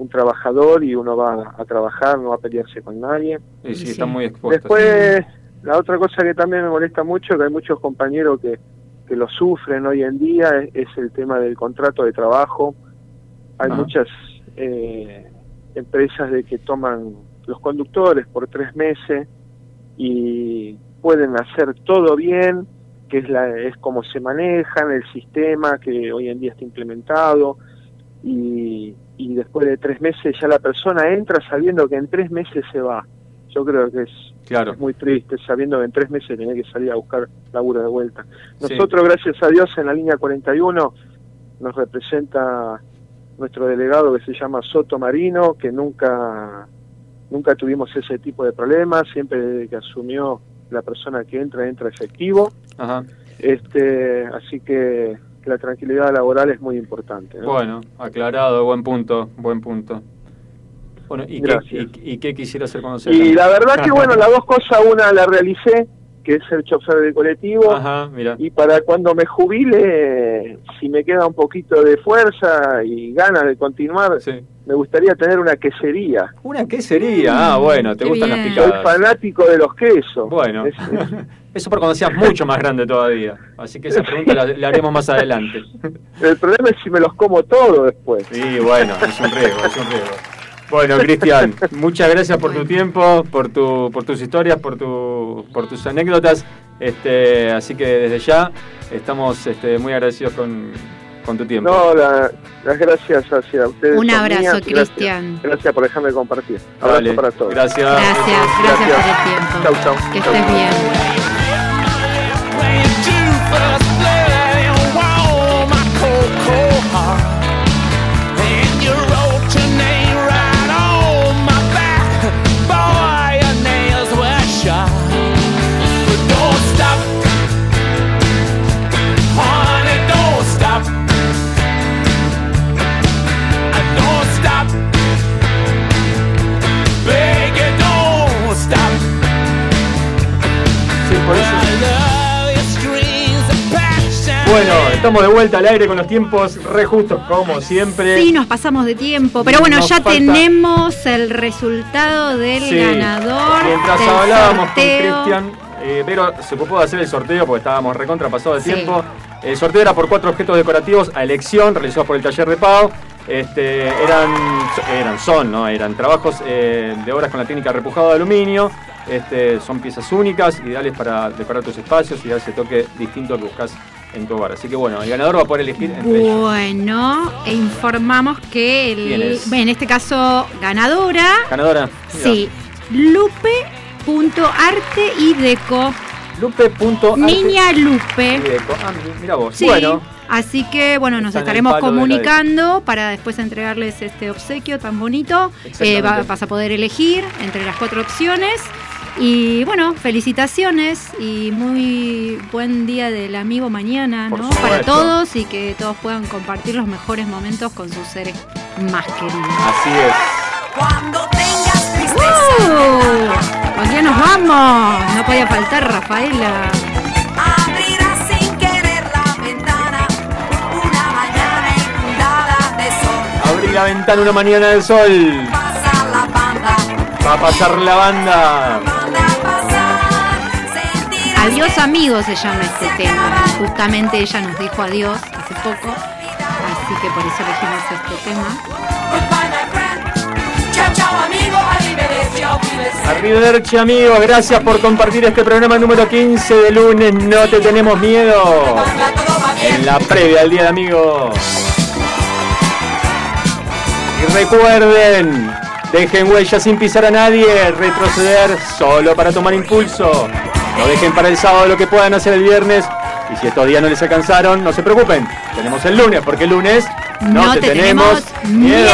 O: un trabajador y uno va a trabajar, no va a pelearse con nadie.
B: Sí, sí, está muy expuesto.
O: Después, la otra cosa que también me molesta mucho, que hay muchos compañeros que, que lo sufren hoy en día, es, es el tema del contrato de trabajo. Hay
B: Ajá.
O: muchas eh, empresas de que toman los conductores por tres meses y pueden hacer todo bien, que es, la, es como se manejan, el sistema que hoy en día está implementado, y, y después de tres meses ya la persona entra sabiendo que en tres meses se va. Yo creo que es,
B: Claro.
O: es muy triste sabiendo que en tres meses tiene que salir a buscar laburo de vuelta.
B: Sí.
O: Nosotros, gracias a Dios, en la línea 41 nos representa nuestro delegado que se llama Soto Marino, que nunca nunca tuvimos ese tipo de problemas, siempre desde que asumió la persona que entra, entra efectivo.
B: Ajá.
O: Este, así que la tranquilidad laboral es muy importante. ¿no?
B: Bueno, aclarado, buen punto, buen punto. Bueno, ¿y, qué, y, y qué quisiera hacer conocer?
O: Y la verdad que, bueno, las dos cosas, una la realicé, que es el chofer del colectivo,
B: Ajá, mira.
O: y para cuando me jubile, si me queda un poquito de fuerza y ganas de continuar, me gustaría tener una quesería.
B: ¿Una quesería? Ah, bueno, te gustan
O: bien.
B: las
O: Soy
B: picadas.
O: fanático de los quesos.
B: Bueno,
O: Es- es- [LAUGHS]
B: eso por cuando seas mucho más grande todavía. Así que esa pregunta la, la haremos más adelante.
O: el problema es si me los como todos después.
B: Sí, bueno, es un riesgo, es un riesgo. Bueno, Cristian, [LAUGHS] muchas gracias por tu tiempo, por tu, por tus historias, por tu, por tus anécdotas. Este, así que desde ya estamos este, muy agradecidos con, con tu tiempo.
O: No, la- las gracias hacia ustedes.
D: Un abrazo.
O: Gracias-
D: Cristian.
O: Gracias, por dejarme compartir. Abrazo
B: Dale,
O: para todos.
B: Gracias.
D: Gracias, gracias por el tiempo.
O: Chau, chau.
D: Que
O: Chau.
D: estés bien.
B: Estamos de vuelta al aire con los tiempos re justos, como siempre.
D: Sí, nos pasamos de tiempo, pero bueno,
B: Nos
D: ya
B: falta-
D: tenemos el resultado del
B: Sí.
D: ganador.
B: Mientras
D: del
B: hablábamos
D: sorteo.
B: con Cristian, eh, Vero se ocupó de hacer el sorteo porque estábamos recontra pasados de
D: Sí.
B: tiempo. El sorteo era por cuatro objetos decorativos a elección realizados por el taller de Pau. Este, eran, eran, son, ¿no? Eran trabajos eh, de obras con la técnica repujado de aluminio. Este, son piezas únicas, ideales para decorar tus espacios y dar ese toque distinto que buscas en tu hogar. Así que bueno, el ganador va a poder elegir entre ellos.
D: Bueno, e informamos que
B: ¿Quién
D: el,
B: es?
D: en este caso ganadora,
B: Ganadora. mira.
D: sí, Lupe.arte y Deco.
B: Lupe.arte
D: Niña Lupe.
B: y Deco. Ah, mira vos.
D: Sí,
B: Bueno,
D: así que bueno, nos estaremos
B: de
D: comunicando para después entregarles este obsequio tan bonito. Eh, va- vas a poder elegir entre las cuatro opciones. Y bueno, felicitaciones y muy buen día del amigo mañana. Para todos y que todos puedan compartir los mejores momentos con sus seres más queridos.
B: así es.
G: Cuando tengas
D: ¡Uh! ¿Con quién nos vamos? No podía faltar Rafaela.
G: abrirás sin querer la ventana una mañana inundada de sol.
B: Abrí la ventana una mañana del sol.
G: Pasa la banda,
B: Va a pasar la banda.
D: Adiós amigos se llama este tema. Justamente ella nos dijo adiós hace poco. Así que por eso elegimos este tema.
G: chao chao amigo,
B: arrivederci, amigos, gracias por compartir este programa número 15 de lunes. No te tenemos miedo. En la previa del Día de Amigos. Y recuerden, dejen huella sin pisar a nadie, retroceder solo para tomar impulso. No dejen para el sábado lo que puedan hacer el viernes. Y si estos días no les alcanzaron, no se preocupen. Tenemos el lunes, porque el lunes no,
D: No
B: te,
D: te
B: tenemos,
D: tenemos miedo.